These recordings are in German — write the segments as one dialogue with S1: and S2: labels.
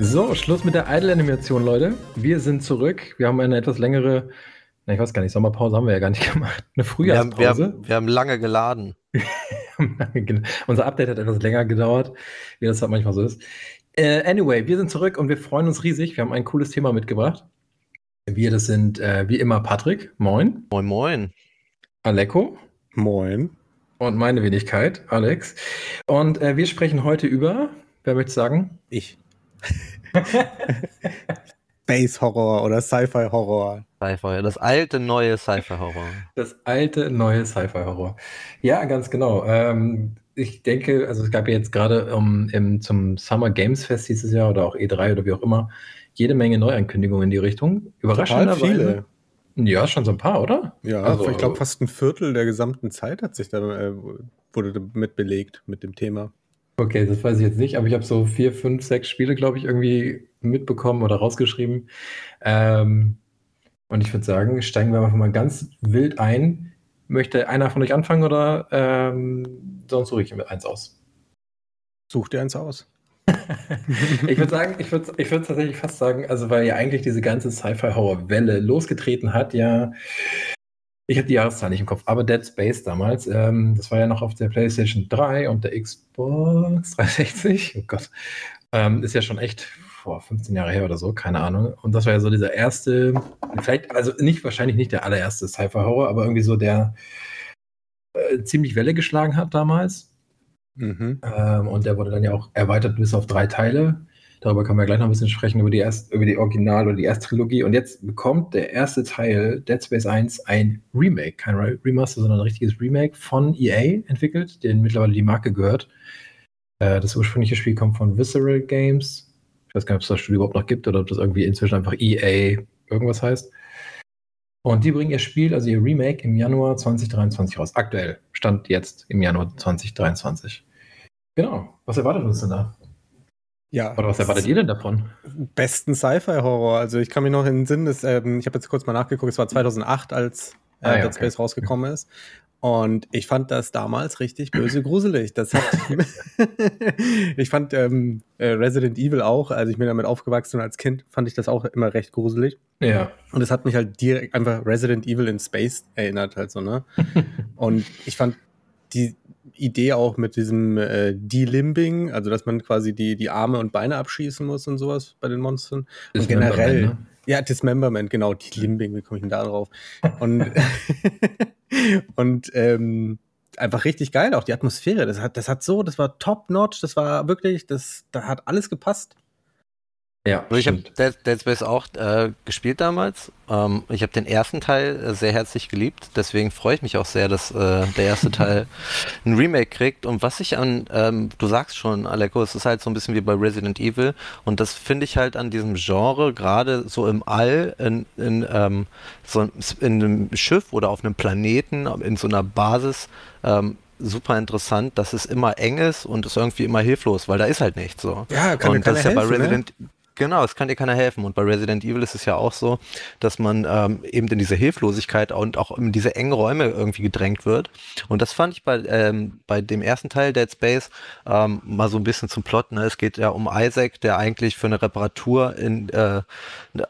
S1: So, Schluss mit der Idle-Animation, Leute. Wir sind zurück. Wir haben eine etwas längere, na, ich weiß gar nicht, Sommerpause haben wir ja gar nicht gemacht. Eine Frühjahrspause.
S2: Wir haben, wir haben, wir haben lange geladen.
S1: Unser Update hat etwas länger gedauert, wie das halt manchmal so ist. Äh, anyway, wir sind zurück und wir freuen uns riesig. Wir haben ein cooles Thema mitgebracht. Wir, das sind äh, wie immer Patrick. Moin.
S2: Moin, moin.
S1: Aleko.
S3: Moin.
S1: Und meine Wenigkeit, Alex. Und äh, wir sprechen heute über, wer möchte sagen?
S3: Ich. Space Horror oder Sci-Fi Horror.
S2: Sci-Fi, das alte neue Sci-Fi Horror.
S1: Das alte neue Sci-Fi Horror. Ja, ganz genau. Ähm, ich denke, also es gab ja jetzt gerade um, im, zum Summer Games Fest dieses Jahr oder auch E3 oder wie auch immer jede Menge Neuankündigungen in die Richtung.
S3: Überraschenderweise. viele.
S1: Ja, schon so ein paar, oder?
S3: Ja, also, ich glaube fast ein Viertel der gesamten Zeit hat sich da äh, wurde damit belegt mit dem Thema.
S1: Okay, das weiß ich jetzt nicht, aber ich habe so vier, fünf, sechs Spiele, glaube ich, irgendwie mitbekommen oder rausgeschrieben. Ähm, und ich würde sagen, steigen wir einfach mal ganz wild ein. Möchte einer von euch anfangen oder ähm, sonst suche ich mir eins aus?
S3: Such dir eins aus.
S1: ich würde sagen, ich würde ich würd tatsächlich fast sagen, also weil ja eigentlich diese ganze Sci-Fi-Horror-Welle losgetreten hat, ja ich habe die Jahreszahl nicht im Kopf, aber Dead Space damals, ähm, das war ja noch auf der PlayStation 3 und der Xbox 360. Oh Gott. Ähm, ist ja schon echt vor 15 Jahre her oder so, keine Ahnung. Und das war ja so dieser erste, vielleicht, also nicht wahrscheinlich nicht der allererste Sci-Fi-Horror, aber irgendwie so der äh, ziemlich Welle geschlagen hat damals. Mhm. Ähm, und der wurde dann ja auch erweitert bis auf drei Teile. Darüber können wir gleich noch ein bisschen sprechen, über die, erst, über die Original- oder die Ersttrilogie. Und jetzt bekommt der erste Teil, Dead Space 1, ein Remake. Kein Remaster, sondern ein richtiges Remake von EA entwickelt, denen mittlerweile die Marke gehört. Äh, das ursprüngliche Spiel kommt von Visceral Games. Ich weiß gar nicht, ob es das Studio überhaupt noch gibt oder ob das irgendwie inzwischen einfach EA irgendwas heißt. Und die bringen ihr Spiel, also ihr Remake, im Januar 2023 raus. Aktuell. Stand jetzt im Januar 2023. Genau. Was erwartet uns denn da?
S3: Ja.
S1: Oder was erwartet ihr denn davon?
S3: Besten Sci-Fi-Horror. Also ich kann mich noch in den Sinn, dass, ähm, ich habe jetzt kurz mal nachgeguckt, es war 2008, als äh, ah, ja, Dead Space okay. rausgekommen ist. Und ich fand das damals richtig böse gruselig. Das hat ich fand ähm, äh, Resident Evil auch, als ich mir damit aufgewachsen bin als Kind, fand ich das auch immer recht gruselig.
S1: Ja.
S3: Und es hat mich halt direkt einfach Resident Evil in Space erinnert, halt so, ne? Und ich fand die, Idee auch mit diesem äh, Delimbing, also dass man quasi die, die Arme und Beine abschießen muss und sowas bei den Monstern. Und generell. Ne? Ja, Dismemberment, genau, Delimbing, wie komme ich denn da drauf? Und, und ähm, einfach richtig geil, auch die Atmosphäre. Das hat, das hat so, das war top-notch, das war wirklich, das, da hat alles gepasst.
S2: Ja, also ich habe Dead, Dead, Space auch äh, gespielt damals. Ähm, ich habe den ersten Teil äh, sehr herzlich geliebt, deswegen freue ich mich auch sehr, dass äh, der erste Teil ein Remake kriegt. Und was ich an, ähm, du sagst schon, Aleko, es ist halt so ein bisschen wie bei Resident Evil. Und das finde ich halt an diesem Genre, gerade so im All, in, in, ähm, so in einem Schiff oder auf einem Planeten, in so einer Basis, ähm, super interessant, dass es immer eng ist und es irgendwie immer hilflos, weil da ist halt nichts so.
S3: Ja, kann
S2: und das ist ja
S3: helfen,
S2: bei Resident, ne? Genau, es kann dir keiner helfen. Und bei Resident Evil ist es ja auch so, dass man ähm, eben in diese Hilflosigkeit und auch in diese engen Räume irgendwie gedrängt wird. Und das fand ich bei, ähm, bei dem ersten Teil Dead Space ähm, mal so ein bisschen zum Plot. Ne? Es geht ja um Isaac, der eigentlich für eine Reparatur in äh,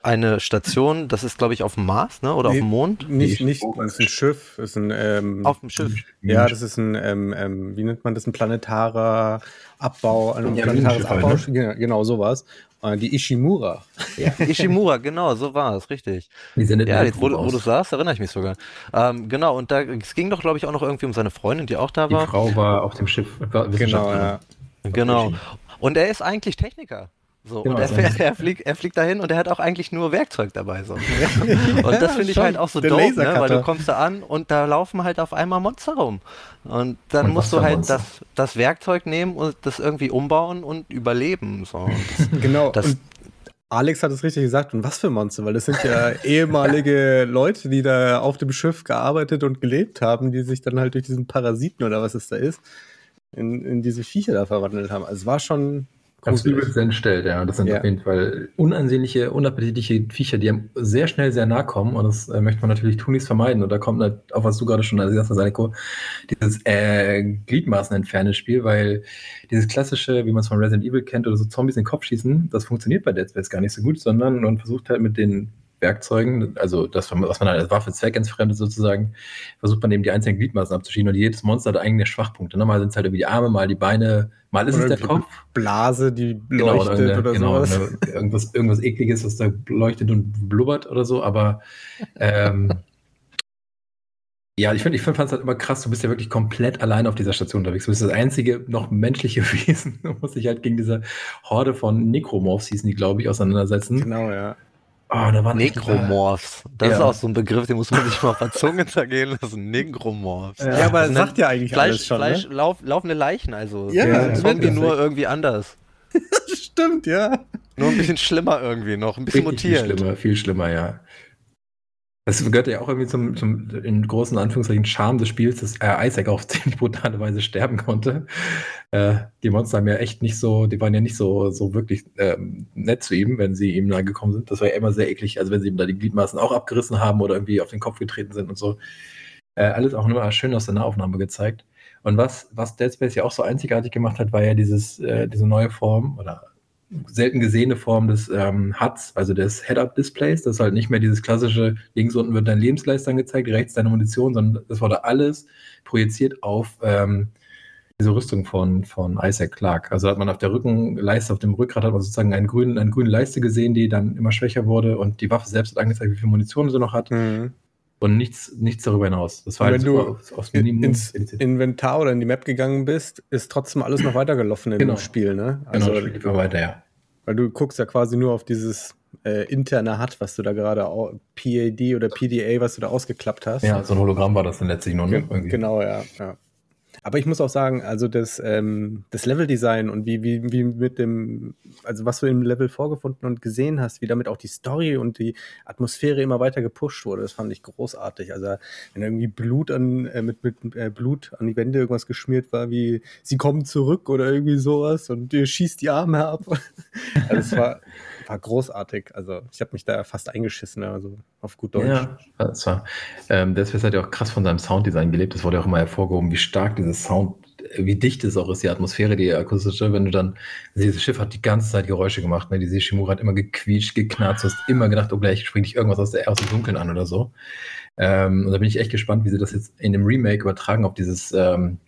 S2: eine Station, das ist glaube ich auf dem Mars, ne? Oder nee, auf dem Mond?
S3: Nicht, nicht, das ist ein Schiff. Ist ein, ähm,
S2: auf dem Schiff.
S3: Ja, das ist ein, ähm, ähm, wie nennt man das, ein planetarer Abbau, ein ja, planetares Abbau, ne? genau, genau sowas. Äh, die Ishimura.
S2: Ja, Ishimura, genau, so war es, richtig.
S1: Die
S2: ja, jetzt, wo, wo du sagst, erinnere ich mich sogar. Ähm, genau, und da es ging doch, glaube ich, auch noch irgendwie um seine Freundin, die auch da war.
S1: Die Frau war auf dem Schiff.
S2: Genau, ja. Genau. Und er ist eigentlich Techniker. So, genau, und er, fährt, er, fliegt, er fliegt dahin und er hat auch eigentlich nur Werkzeug dabei. So. und das finde ich halt auch so doof, ne? weil du kommst da an und da laufen halt auf einmal Monster rum. Und dann und musst du halt das, das Werkzeug nehmen und das irgendwie umbauen und überleben. So.
S3: genau. Das, und Alex hat es richtig gesagt. Und was für Monster? Weil das sind ja ehemalige Leute, die da auf dem Schiff gearbeitet und gelebt haben, die sich dann halt durch diesen Parasiten oder was es da ist, in, in diese Viecher da verwandelt haben. Also es war schon
S1: Ganz übelst entstellt, ja. Das sind ja. auf jeden Fall unansehnliche, unappetitliche Viecher, die einem sehr schnell sehr nah kommen. Und das äh, möchte man natürlich tunlichst vermeiden. Und da kommt halt, auch was du gerade schon gesagt hast, Saleko, dieses äh, Gliedmaßen entfernende Spiel, weil dieses klassische, wie man es von Resident Evil kennt, oder so Zombies in den Kopf schießen, das funktioniert bei Dead Space gar nicht so gut, sondern man versucht halt mit den Werkzeugen, also das, was man als Waffe zweckentfremdet sozusagen, versucht man eben die einzelnen Gliedmaßen abzuschieben und jedes Monster hat eigene Schwachpunkte. Ne? Mal sind es halt irgendwie die Arme, mal die Beine, mal ist oder es der Kopf.
S3: Blase, die genau, leuchtet genau, oder genau, sowas.
S1: Ne, irgendwas, irgendwas ekliges, was da leuchtet und blubbert oder so, aber ähm, ja, ich finde, ich fand es halt immer krass, du bist ja wirklich komplett allein auf dieser Station unterwegs. Du bist das einzige noch menschliche Wesen. Du musst dich halt gegen diese Horde von Necromorphs, hießen die, glaube ich, auseinandersetzen.
S3: Genau, ja.
S2: Oh, da war Nekromorphs. Das ja. ist auch so ein Begriff, den muss man sich mal auf der Zunge zergehen lassen. Nekromorphs.
S3: Ja, aber das sagt ja eigentlich
S2: Fleisch,
S3: alles schon,
S2: Fleisch,
S3: ne?
S2: lauf, laufende Leichen, also. Ja, ja Zombie nur irgendwie anders.
S3: Stimmt, ja.
S2: Nur ein bisschen schlimmer irgendwie noch, ein bisschen Richtig mutiert.
S1: Viel schlimmer, viel schlimmer, ja. Das gehört ja auch irgendwie zum, zum in großen Anführungszeichen Charme des Spiels, dass äh, Isaac auf ziemlich brutale Weise sterben konnte. Äh, die Monster haben ja echt nicht so, die waren ja nicht so, so wirklich ähm, nett zu ihm, wenn sie ihm nahe gekommen sind. Das war ja immer sehr eklig, also wenn sie ihm da die Gliedmaßen auch abgerissen haben oder irgendwie auf den Kopf getreten sind und so. Äh, alles auch immer schön aus der Nahaufnahme gezeigt. Und was, was Dead Space ja auch so einzigartig gemacht hat, war ja dieses, äh, diese neue Form oder selten gesehene Form des ähm, HUDs, also des Head-Up-Displays. Das ist halt nicht mehr dieses klassische, links unten wird dein Lebensleist angezeigt, rechts deine Munition, sondern das wurde alles projiziert auf ähm, diese Rüstung von, von Isaac Clark. Also hat man auf der Rückenleiste, auf dem Rückgrat hat man sozusagen einen grünen, eine grüne Leiste gesehen, die dann immer schwächer wurde und die Waffe selbst hat angezeigt, wie viel Munition sie noch hat. Mhm. Und nichts, nichts darüber hinaus.
S3: Das war halt wenn du aufs, aufs Minimum ins Inventar oder in die Map gegangen bist, ist trotzdem alles noch weitergelaufen in genau. dem Spiel, ne?
S1: Genau, also, genau, das Spiel weiter, ja.
S3: Weil du guckst ja quasi nur auf dieses äh, interne HUD, was du da gerade PAD oder PDA, was du da ausgeklappt hast.
S1: Ja, so ein Hologramm war das dann letztlich noch,
S3: ne? Genau, ja. ja. Aber ich muss auch sagen, also das, ähm, das Leveldesign und wie, wie, wie mit dem, also was du im Level vorgefunden und gesehen hast, wie damit auch die Story und die Atmosphäre immer weiter gepusht wurde, das fand ich großartig. Also wenn irgendwie Blut an, äh, mit, mit äh, Blut an die Wände irgendwas geschmiert war, wie sie kommen zurück oder irgendwie sowas und ihr schießt die Arme ab. also es war, war großartig. Also ich habe mich da fast eingeschissen, also auf gut Deutsch. Ja,
S1: das war. Ähm, Deswegen hat ja auch krass von seinem Sounddesign gelebt. Das wurde auch immer hervorgehoben, wie stark dieses Sound, wie dicht es auch ist, die Atmosphäre, die akustische, wenn du dann, dieses Schiff hat die ganze Zeit Geräusche gemacht, ne? Diese Shimura hat immer gequietscht, geknarzt, du hast immer gedacht, oh gleich springt dich irgendwas aus, der, aus dem Dunkeln an oder so. Ähm, und da bin ich echt gespannt, wie sie das jetzt in dem Remake übertragen auf dieses, ähm,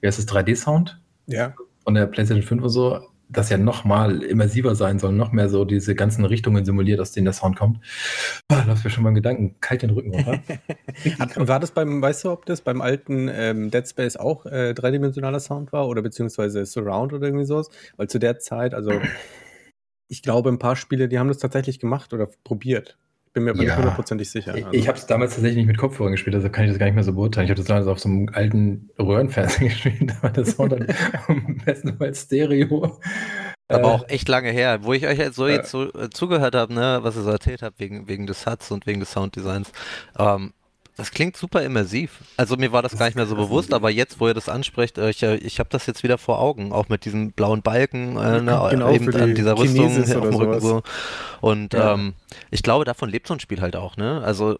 S1: wie heißt das, 3D-Sound?
S3: Ja.
S1: Von der PlayStation 5 und so das ja noch mal immersiver sein soll, noch mehr so diese ganzen Richtungen simuliert, aus denen der Sound kommt. Oh, lass mir schon mal einen Gedanken, kalt den Rücken runter.
S3: war das beim, weißt du, ob das beim alten ähm, Dead Space auch äh, dreidimensionaler Sound war oder beziehungsweise Surround oder irgendwie sowas? Weil zu der Zeit, also ich glaube, ein paar Spiele, die haben das tatsächlich gemacht oder probiert bin mir aber ja. nicht hundertprozentig sicher.
S1: Also. Ich habe es damals tatsächlich nicht mit Kopfhörern gespielt, also kann ich das gar nicht mehr so beurteilen. Ich habe das damals auf so einem alten Röhrenfernseher gespielt, aber das Sound dann am besten mal Stereo.
S2: Aber äh, auch echt lange her, wo ich euch jetzt so äh, jetzt so äh, zugehört habe, ne, was ihr so erzählt habt, wegen, wegen des Huts und wegen des Sounddesigns. Ähm, das klingt super immersiv. Also mir war das gar nicht mehr so bewusst, aber jetzt, wo ihr das ansprecht, äh, ich, äh, ich habe das jetzt wieder vor Augen, auch mit diesem blauen Balken äh, ne, genau, eben die an dieser Rüstung auf dem Rücken so. Und ja. ähm, ich glaube, davon lebt so ein Spiel halt auch, ne? Also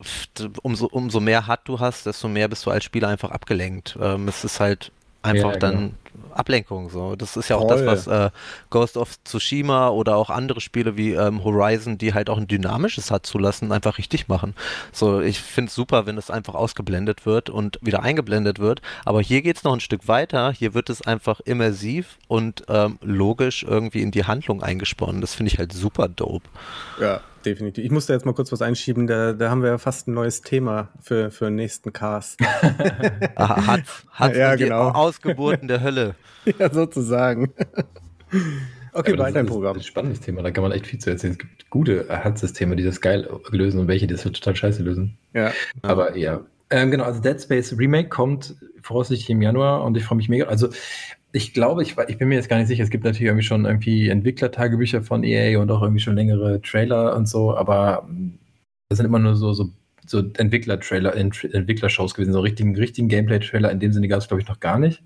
S2: umso, umso mehr hat du hast, desto mehr bist du als Spieler einfach abgelenkt. Ähm, es ist halt einfach ja, dann genau. Ablenkung. So. Das ist ja auch Voll. das, was äh, Ghost of Tsushima oder auch andere Spiele wie ähm, Horizon, die halt auch ein dynamisches hat zulassen, einfach richtig machen. So, ich finde es super, wenn es einfach ausgeblendet wird und wieder eingeblendet wird. Aber hier geht es noch ein Stück weiter. Hier wird es einfach immersiv und ähm, logisch irgendwie in die Handlung eingesponnen. Das finde ich halt super dope.
S3: Ja, definitiv. Ich musste jetzt mal kurz was einschieben, da, da haben wir ja fast ein neues Thema für, für den nächsten Cast.
S2: Aha, hat, hat
S3: ja, genau.
S2: Ausgeburten der Hölle.
S3: Ja, sozusagen.
S1: Okay, ja, weiter im Programm. Das ist ein spannendes Thema, da kann man echt viel zu erzählen. Es gibt gute HUD-Systeme, die das geil lösen und welche, die das total scheiße lösen.
S3: Ja.
S1: Aber ja. Ähm, genau, also Dead Space Remake kommt voraussichtlich im Januar und ich freue mich mega. Also ich glaube, ich, ich bin mir jetzt gar nicht sicher, es gibt natürlich irgendwie schon irgendwie Entwicklertagebücher von EA und auch irgendwie schon längere Trailer und so, aber das sind immer nur so, so so Entwickler-Trailer, Entwickler-Shows gewesen, so richtigen, richtigen Gameplay-Trailer. In dem Sinne gab es, glaube ich, noch gar nicht.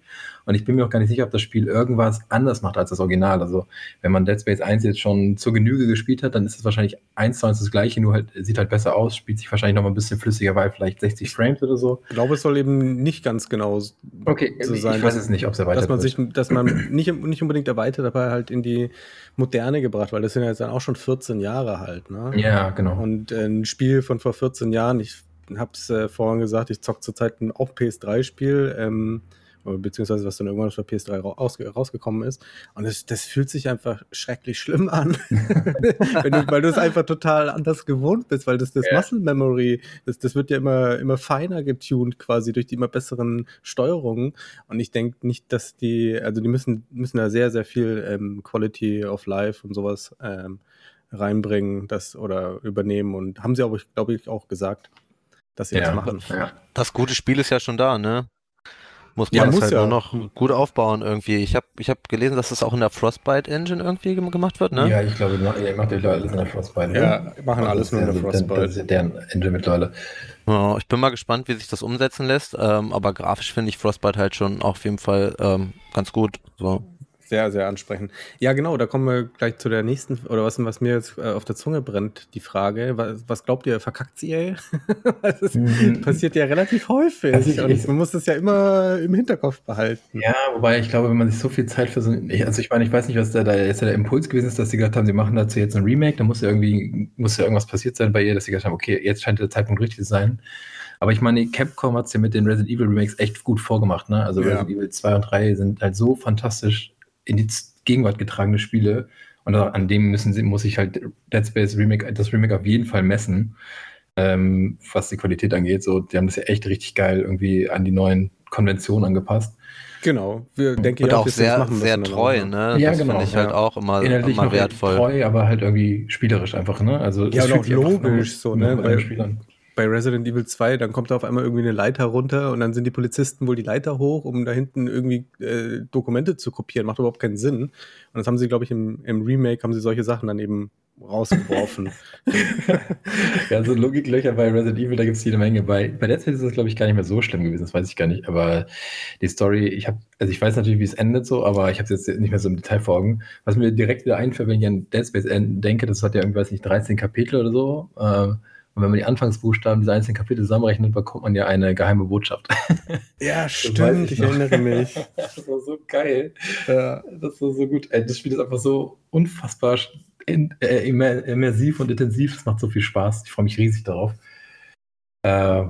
S1: Und ich bin mir auch gar nicht sicher, ob das Spiel irgendwas anders macht als das Original. Also, wenn man Dead Space 1 jetzt schon zur Genüge gespielt hat, dann ist es wahrscheinlich eins zu eins das gleiche, nur halt, sieht halt besser aus, spielt sich wahrscheinlich noch mal ein bisschen flüssiger, weil vielleicht 60 Frames oder so.
S3: Ich glaube, es soll eben nicht ganz genau
S1: okay, so sein. Ich weiß es nicht, ob es
S3: erweitert dass man sich, Dass man nicht, nicht unbedingt erweitert, aber halt in die Moderne gebracht, weil das sind ja jetzt dann auch schon 14 Jahre halt. Ne?
S1: Ja, genau.
S3: Und äh, ein Spiel von vor 14 Jahren, ich habe es äh, vorhin gesagt, ich zocke zurzeit auch PS3-Spiel. Ähm, beziehungsweise was dann irgendwann auf der PS3 raus, rausgekommen ist. Und das, das fühlt sich einfach schrecklich schlimm an, du, weil du es einfach total anders gewohnt bist, weil das, das ja. Muscle Memory, das, das wird ja immer, immer feiner getuned quasi durch die immer besseren Steuerungen. Und ich denke nicht, dass die, also die müssen, müssen da sehr, sehr viel ähm, Quality of Life und sowas ähm, reinbringen, das oder übernehmen. Und haben sie aber, glaube ich, auch gesagt, dass sie ja. das machen.
S2: Ja. Das gute Spiel ist ja schon da, ne? Muss man ja, muss halt ja. nur noch gut aufbauen irgendwie. Ich habe ich hab gelesen, dass das auch in der Frostbite Engine irgendwie gemacht wird, ne?
S1: Ja, ich glaube, ihr macht ja alles in der Frostbite.
S3: Ne? Ja, machen alles nur in der Frostbite. Das
S1: ist deren Engine mittlerweile.
S2: Ja, ich bin mal gespannt, wie sich das umsetzen lässt, ähm, aber grafisch finde ich Frostbite halt schon auf jeden Fall ähm, ganz gut. So.
S3: Sehr, sehr ansprechend. Ja, genau, da kommen wir gleich zu der nächsten, oder was, was mir jetzt äh, auf der Zunge brennt, die Frage, was, was glaubt ihr, verkackt sie, ey? das mhm. passiert ja relativ häufig also ich, und man muss das ja immer im Hinterkopf behalten.
S1: Ja, wobei ich glaube, wenn man sich so viel Zeit für so, also ich meine, ich weiß nicht, was da, da jetzt der Impuls gewesen ist, dass sie gesagt haben, sie machen dazu jetzt ein Remake, da muss ja irgendwie, muss ja irgendwas passiert sein bei ihr, dass sie gesagt haben, okay, jetzt scheint der Zeitpunkt richtig zu sein. Aber ich meine, Capcom hat es ja mit den Resident Evil Remakes echt gut vorgemacht. Ne? Also ja. Resident Evil 2 und 3 sind halt so fantastisch in die Gegenwart getragene Spiele. Und an dem müssen sie, muss ich halt Dead Space Remake, das Remake auf jeden Fall messen, ähm, was die Qualität angeht. So, die haben das ja echt richtig geil irgendwie an die neuen Konventionen angepasst.
S3: Genau,
S2: wir denken ja auch, sehr, sehr treu, ne?
S1: Ja, das genau.
S2: finde ich halt auch immer, Inhaltlich immer wertvoll.
S1: treu, aber halt irgendwie spielerisch einfach, ne? Also
S3: ja, und auch logisch so, ne? Bei, bei Resident Evil 2, dann kommt da auf einmal irgendwie eine Leiter runter und dann sind die Polizisten wohl die Leiter hoch, um da hinten irgendwie äh, Dokumente zu kopieren. Macht überhaupt keinen Sinn. Und das haben sie, glaube ich, im, im Remake haben sie solche Sachen dann eben rausgeworfen.
S1: ja, so Logiklöcher bei Resident Evil, da gibt es jede Menge. Bei, bei Dead Space ist das, glaube ich, gar nicht mehr so schlimm gewesen, das weiß ich gar nicht. Aber die Story, ich habe, also ich weiß natürlich, wie es endet so, aber ich habe es jetzt nicht mehr so im Detail vor Augen. Was mir direkt wieder einfällt, wenn ich an Dead Space denke, das hat ja irgendwie, weiß nicht, 13 Kapitel oder so. Äh, und wenn man die Anfangsbuchstaben dieser einzelnen Kapitel zusammenrechnet, bekommt man ja eine geheime Botschaft.
S3: Ja, stimmt, ich, ich erinnere mich.
S1: das war so geil. Ja. Das war so gut. Das Spiel ist einfach so unfassbar äh, immersiv und intensiv. Es macht so viel Spaß. Ich freue mich riesig darauf. Äh,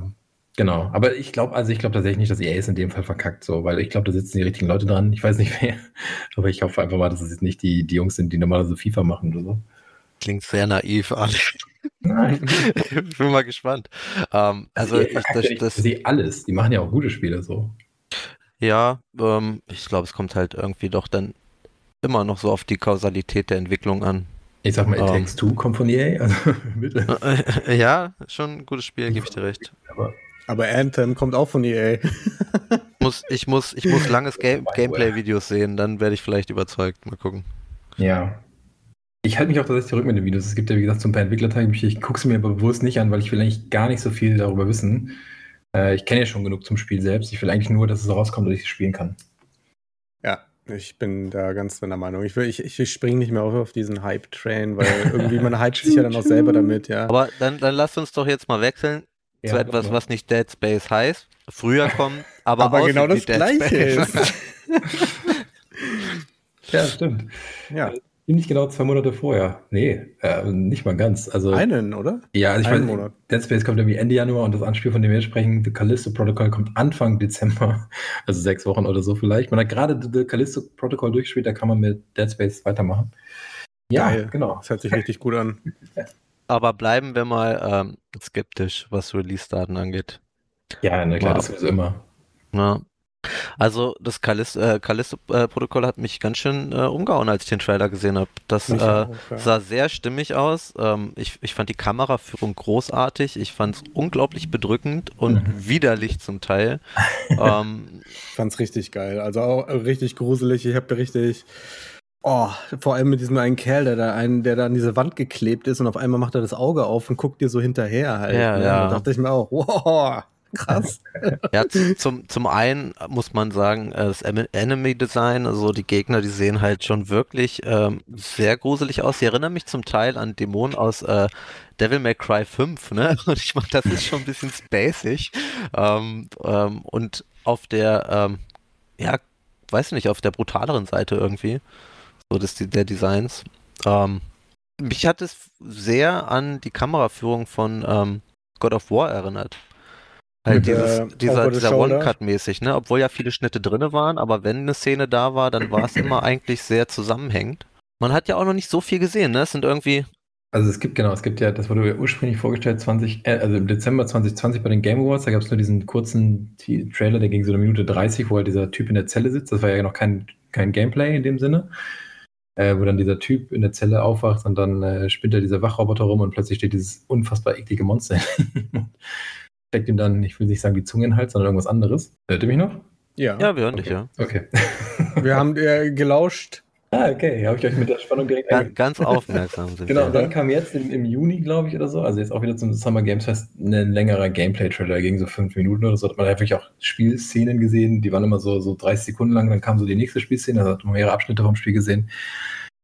S1: genau. Aber ich glaube, also ich glaube tatsächlich nicht, dass EA es in dem Fall verkackt, so, weil ich glaube, da sitzen die richtigen Leute dran. Ich weiß nicht wer. Aber ich hoffe einfach mal, dass es jetzt nicht die, die Jungs sind, die normalerweise FIFA machen oder so.
S2: Klingt sehr naiv an. Nein. ich bin mal gespannt. Ähm, also,
S1: ich, das, das, die alles. Die machen ja auch gute Spiele so.
S2: Ja, ähm, ich glaube, es kommt halt irgendwie doch dann immer noch so auf die Kausalität der Entwicklung an.
S1: Ich sag mal, It um, ähm. Takes Two kommt von EA. Also,
S2: bitte. ja, schon ein gutes Spiel, gebe ich dir recht.
S3: Aber, aber Anthem kommt auch von EA.
S2: muss, ich, muss, ich muss langes Game Gameplay-Videos sehen, dann werde ich vielleicht überzeugt. Mal gucken.
S1: Ja, ich halte mich auch tatsächlich zurück mit den Videos. Es gibt ja, wie gesagt, so ein paar Entwicklerteile, ich gucke sie mir aber bewusst nicht an, weil ich will eigentlich gar nicht so viel darüber wissen. Äh, ich kenne ja schon genug zum Spiel selbst. Ich will eigentlich nur, dass es rauskommt, dass ich es spielen kann.
S3: Ja, ich bin da ganz deiner Meinung. Ich, ich, ich springe nicht mehr auf, auf diesen Hype-Train, weil irgendwie man hypt sich ja dann auch selber damit, ja.
S2: Aber dann, dann lass uns doch jetzt mal wechseln ja, zu etwas, was nicht Dead Space heißt. Früher kommen, aber,
S3: aber genau das Gleiche ist.
S1: ja, stimmt. Ja ziemlich genau zwei Monate vorher. Nee, äh, nicht mal ganz. Also,
S3: Einen, oder?
S1: Ja, also ich Einen weiß, Monat. Dead Space kommt irgendwie Ende Januar und das Anspiel, von dem wir sprechen, The Callisto Protocol, kommt Anfang Dezember. Also sechs Wochen oder so vielleicht. Man hat gerade The Callisto Protocol durchgespielt, da kann man mit Dead Space weitermachen.
S3: Ja, Geil. genau. Das hört sich richtig gut an.
S2: Aber bleiben wir mal ähm, skeptisch, was Release-Daten angeht.
S1: Ja, na klar, wow. das sowieso immer.
S2: Ja. Also das Callisto-Protokoll äh, hat mich ganz schön äh, umgehauen, als ich den Trailer gesehen habe. Das äh, auch, ja. sah sehr stimmig aus. Ähm, ich, ich fand die Kameraführung großartig. Ich fand es unglaublich bedrückend und mhm. widerlich zum Teil.
S3: ähm, ich fand es richtig geil. Also auch richtig gruselig. Ich habe richtig Oh, vor allem mit diesem einen Kerl, der da, einen, der da an diese Wand geklebt ist und auf einmal macht er das Auge auf und guckt dir so hinterher halt.
S2: Ja, ne? ja.
S3: Da dachte ich mir auch, wow, krass.
S2: ja, zum, zum einen muss man sagen, äh, das Enemy Design, also die Gegner, die sehen halt schon wirklich ähm, sehr gruselig aus. Sie erinnern mich zum Teil an Dämonen aus äh, Devil May Cry 5, ne? Und ich meine, das ist schon ein bisschen spacig. Ähm, ähm, und auf der, ähm, ja, weiß nicht, auf der brutaleren Seite irgendwie so des, der Designs. Ähm, mich hat es sehr an die Kameraführung von ähm, God of War erinnert. Halt dieses, dieser, dieser One-Cut-mäßig, ne? Obwohl ja viele Schnitte drin waren, aber wenn eine Szene da war, dann war es immer eigentlich sehr zusammenhängend. Man hat ja auch noch nicht so viel gesehen, ne? Es sind irgendwie.
S1: Also es gibt, genau, es gibt ja, das wurde ja ursprünglich vorgestellt, 20, äh, also im Dezember 2020 bei den Game Awards, da gab es nur diesen kurzen Trailer, der ging so eine Minute 30, wo halt dieser Typ in der Zelle sitzt. Das war ja noch kein, kein Gameplay in dem Sinne äh, wo dann dieser Typ in der Zelle aufwacht und dann äh, spinnt er dieser Wachroboter rum und plötzlich steht dieses unfassbar eklige Monster steckt ihm dann, ich will nicht sagen die Zunge in den Hals, sondern irgendwas anderes. Hört ihr mich noch?
S2: Ja. Ja, wir hören
S1: okay.
S2: dich, ja.
S1: Okay.
S3: wir haben äh, gelauscht.
S1: Ah, okay, habe ich euch mit der Spannung direkt
S2: Ganz, ganz aufmerksam
S1: sind Genau, und dann kam jetzt im, im Juni, glaube ich, oder so, also jetzt auch wieder zum Summer Games Fest, ein längerer Gameplay-Trailer, gegen so fünf Minuten oder so. Hat man einfach auch Spielszenen gesehen, die waren immer so, so 30 Sekunden lang, dann kam so die nächste Spielszene, also hat man mehrere Abschnitte vom Spiel gesehen.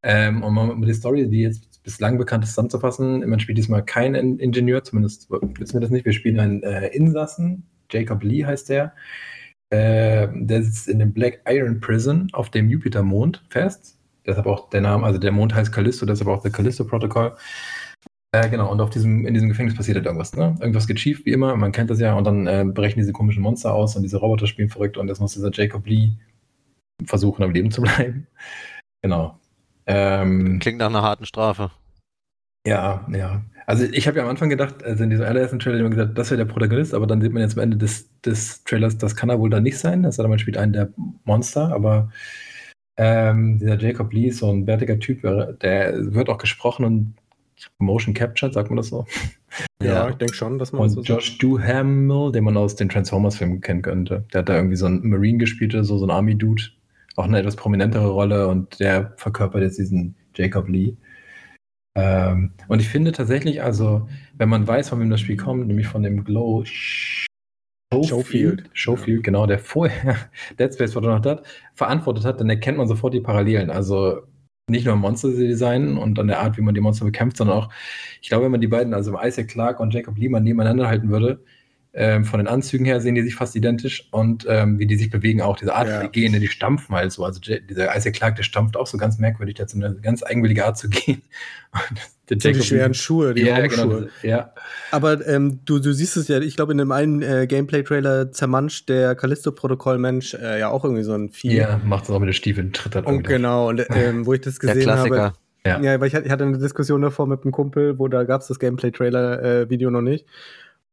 S1: Ähm, um mal die Story, die jetzt bislang bekannt ist, zusammenzufassen, man spielt diesmal keinen Ingenieur, zumindest wissen wir das nicht. Wir spielen einen äh, Insassen, Jacob Lee heißt der. Äh, der sitzt in dem Black Iron Prison auf dem Jupiter-Mond fest. Deshalb auch der Name, also der Mond heißt Callisto, deshalb auch der Callisto-Protokoll. Äh, genau, und auf diesem, in diesem Gefängnis passiert halt irgendwas, ne? Irgendwas geht schief, wie immer, man kennt das ja, und dann äh, brechen diese komischen Monster aus und diese Roboter spielen verrückt und jetzt muss dieser Jacob Lee versuchen, am Leben zu bleiben. Genau.
S2: Ähm, Klingt nach einer harten Strafe.
S1: Ja, ja. Also ich habe ja am Anfang gedacht, also in diesem allerersten Trailer immer gesagt, das wäre der Protagonist, aber dann sieht man jetzt am Ende des, des Trailers, das kann er wohl dann nicht sein. Das heißt, man spielt einen der Monster, aber ähm, dieser Jacob Lee ist so ein bärtiger Typ, der wird auch gesprochen und Motion Captured, sagt man das so?
S3: Ja, ja. ich denke schon, dass man
S1: Und so Josh Duhamel, den man aus den Transformers-Filmen kennen könnte. Der hat da irgendwie so einen Marine gespielt, so, so ein Army-Dude auch eine etwas prominentere Rolle und der verkörpert jetzt diesen Jacob Lee. Ähm, und ich finde tatsächlich, also, wenn man weiß, von wem das Spiel kommt, nämlich von dem Glow Showfield, Showfield, genau, der vorher Dead Space noch dort verantwortet hat, dann erkennt man sofort die Parallelen. Also nicht nur im Monster-Design und an der Art, wie man die Monster bekämpft, sondern auch, ich glaube, wenn man die beiden, also Isaac Clarke und Jacob Lee, mal nebeneinander halten würde, ähm, von den Anzügen her sehen die sich fast identisch und ähm, wie die sich bewegen auch, diese Art, ja. die gehen, die stampfen halt so. Also dieser Isaac Clark, der stampft auch so ganz merkwürdig, der hat so eine ganz eigenwillige Art zu gehen.
S3: Und der so die schweren Schuhe, die
S1: ja, genau, ja.
S3: Aber ähm, du, du siehst es ja, ich glaube, in dem einen äh, Gameplay-Trailer zermanscht der Callisto-Protokoll-Mensch äh, ja auch irgendwie so ein Vieh.
S1: Ja, macht das auch mit den Stiefeln, tritt halt
S3: Und genau, und ähm, wo ich das gesehen habe. Ja. ja, weil ich hatte eine Diskussion davor mit einem Kumpel, wo da gab es das Gameplay-Trailer-Video äh, noch nicht.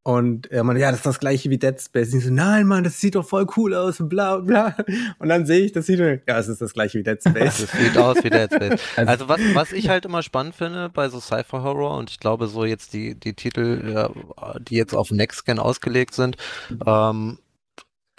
S3: Und er meinte, ja, das ist das gleiche wie Dead Space. Und ich so, nein, Mann, das sieht doch voll cool aus und bla bla. Und dann sehe ich das Video, ja, es ist das gleiche wie Dead Space.
S2: Es sieht aus wie Dead Space. Also, also was, was ich halt immer spannend finde bei so Cypher-Horror und ich glaube so jetzt die, die Titel, ja, die jetzt auf Nextgen ausgelegt sind, ähm,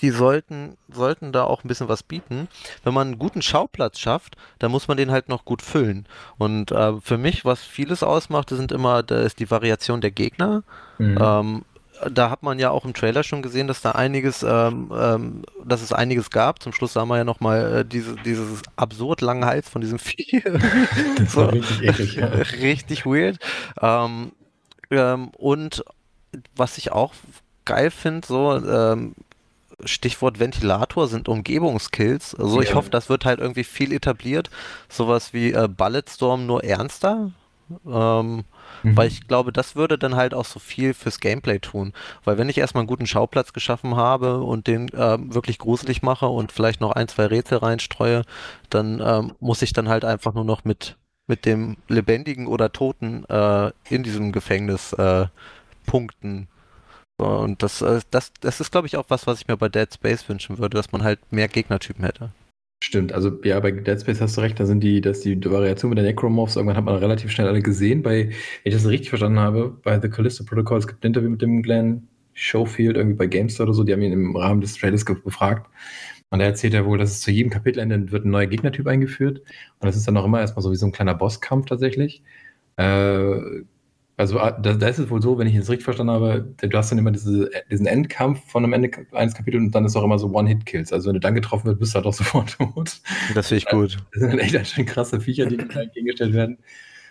S2: die sollten, sollten da auch ein bisschen was bieten. Wenn man einen guten Schauplatz schafft, dann muss man den halt noch gut füllen. Und äh, für mich, was vieles ausmacht, sind immer, da ist die Variation der Gegner. Mhm. Ähm, da hat man ja auch im Trailer schon gesehen, dass da einiges, ähm, ähm, dass es einiges gab. Zum Schluss sah man ja nochmal äh, diese, dieses absurd langen Hals von diesem Vieh.
S1: das war richtig eklig. Ja.
S2: Richtig weird. Ähm, ähm, und was ich auch geil finde, so ähm, Stichwort Ventilator sind Umgebungskills. Also ich hoffe, das wird halt irgendwie viel etabliert. Sowas wie äh, Bulletstorm nur ernster. Ähm, Mhm. Weil ich glaube, das würde dann halt auch so viel fürs Gameplay tun. Weil wenn ich erstmal einen guten Schauplatz geschaffen habe und den äh, wirklich gruselig mache und vielleicht noch ein, zwei Rätsel reinstreue, dann ähm, muss ich dann halt einfach nur noch mit, mit dem Lebendigen oder Toten äh, in diesem Gefängnis äh, punkten. Und das, äh, das, das ist, glaube ich, auch was, was ich mir bei Dead Space wünschen würde, dass man halt mehr Gegnertypen hätte.
S1: Stimmt, also ja, bei Dead Space hast du recht, da sind die, dass die Variation mit den Necromorphs, irgendwann hat man relativ schnell alle gesehen. Bei, wenn ich das richtig verstanden habe, bei The Callisto Protocol, es gibt ein Interview mit dem Glenn Showfield irgendwie bei GameStar oder so, die haben ihn im Rahmen des Trailers gefragt. Und er erzählt ja wohl, dass es zu jedem Kapitelende wird ein neuer Gegnertyp eingeführt. Und das ist dann auch immer erstmal so wie so ein kleiner Bosskampf tatsächlich. Äh, also ah, da, da, ist es wohl so, wenn ich es richtig verstanden habe, du hast dann immer diese, diesen Endkampf von einem Ende eines Kapitels und dann ist auch immer so One-Hit-Kills. Also wenn du dann getroffen wirst, bist du halt auch sofort tot.
S2: Das finde ich gut.
S1: Das sind echt ganz schön krasse Viecher, die entgegengestellt werden.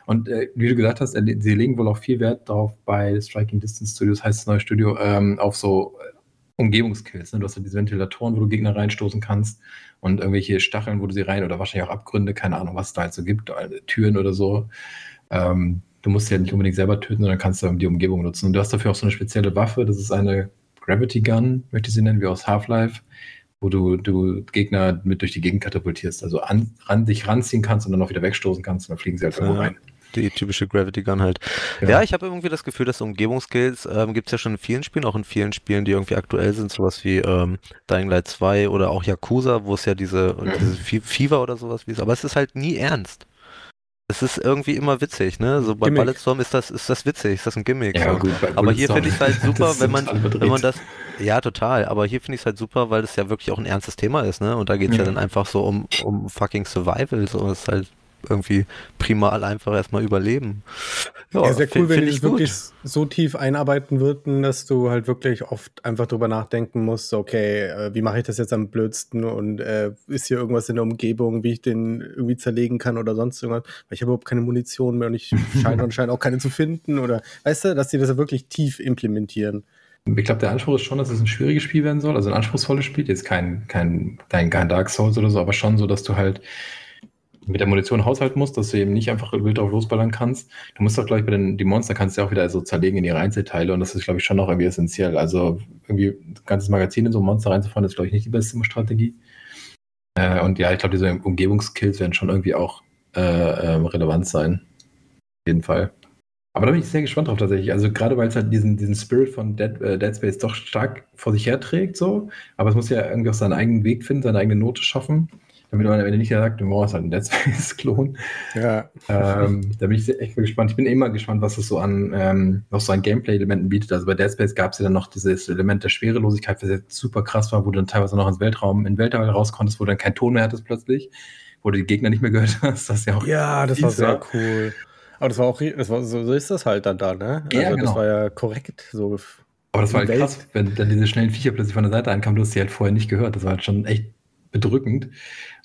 S1: Und äh, wie du gesagt hast, äh, sie legen wohl auch viel Wert darauf bei Striking Distance Studios, heißt das neue Studio, ähm, auf so äh, Umgebungskills. Ne? Du hast ja diese Ventilatoren, wo du Gegner reinstoßen kannst und irgendwelche Stacheln, wo du sie rein oder wahrscheinlich auch Abgründe, keine Ahnung, was es da halt so gibt, äh, Türen oder so. Ähm, du musst sie ja nicht unbedingt selber töten, sondern kannst du die Umgebung nutzen. Und du hast dafür auch so eine spezielle Waffe, das ist eine Gravity Gun, möchte ich sie nennen, wie aus Half-Life, wo du, du Gegner mit durch die Gegend katapultierst, also an, ran, dich ranziehen kannst und dann auch wieder wegstoßen kannst und dann fliegen sie halt irgendwo rein.
S2: Die typische Gravity Gun halt. Ja, ja ich habe irgendwie das Gefühl, dass Umgebungskills ähm, gibt es ja schon in vielen Spielen, auch in vielen Spielen, die irgendwie aktuell sind, sowas wie ähm, Dying Light 2 oder auch Yakuza, wo es ja diese, ja. diese Fever oder sowas wie ist, aber es ist halt nie ernst. Es ist irgendwie immer witzig, ne? So bei Gimmick. Bulletstorm ist das, ist das witzig, ist das ein Gimmick. Ja, so. gut, aber hier finde ich es halt super, wenn man, wenn man das. Ja, total. Aber hier finde ich es halt super, weil das ja wirklich auch ein ernstes Thema ist, ne? Und da geht es ja. ja. dann einfach so um, um fucking Survival. So ist halt irgendwie primal einfach erstmal überleben.
S3: Ja, ja sehr cool, wenn die es wirklich so tief einarbeiten würden, dass du halt wirklich oft einfach drüber nachdenken musst, okay, äh, wie mache ich das jetzt am blödsten und äh, ist hier irgendwas in der Umgebung, wie ich den irgendwie zerlegen kann oder sonst irgendwas, weil ich habe überhaupt keine Munition mehr und ich scheine anscheinend auch keine zu finden oder weißt du, dass die das ja wirklich tief implementieren.
S1: Ich glaube, der Anspruch ist schon, dass es ein schwieriges Spiel werden soll, also ein anspruchsvolles Spiel, jetzt kein, kein, kein Dark Souls oder so, aber schon so, dass du halt mit der Munition haushalten musst, dass du eben nicht einfach wild drauf losballern kannst. Du musst doch, glaube ich, bei den die Monster kannst du ja auch wieder so zerlegen in ihre Einzelteile und das ist, glaube ich, schon noch irgendwie essentiell. Also irgendwie ein ganzes Magazin in so ein Monster reinzufahren, ist, glaube ich, nicht die beste Strategie. Äh, und ja, ich glaube, diese Umgebungskills werden schon irgendwie auch äh, äh, relevant sein. Auf jeden Fall. Aber da bin ich sehr gespannt drauf tatsächlich. Also gerade weil es halt diesen, diesen Spirit von Dead, äh, Dead Space doch stark vor sich her trägt, so. Aber es muss ja irgendwie auch seinen eigenen Weg finden, seine eigene Note schaffen damit man am Ende nicht sagt, du ist halt ein Dead Space-Klon. Ja. Ähm, da bin ich echt gespannt. Ich bin immer gespannt, was es so an ähm, noch so an Gameplay-Elementen bietet. Also bei Dead Space gab es ja dann noch dieses Element der Schwerelosigkeit, was jetzt super krass war, wo du dann teilweise noch ins Weltraum, in Weltall rauskonntest, wo du dann keinen Ton mehr hattest plötzlich, wo du die Gegner nicht mehr gehört hast.
S3: Das ja, auch ja, das war sehr cool. Aber das war auch, das war, so, so ist das halt dann da, ne? Also ja, genau. das war ja korrekt so.
S1: Aber das war halt Welt. krass, wenn dann diese schnellen Viecher plötzlich von der Seite ankamen, du hast sie halt vorher nicht gehört. Das war halt schon echt bedrückend.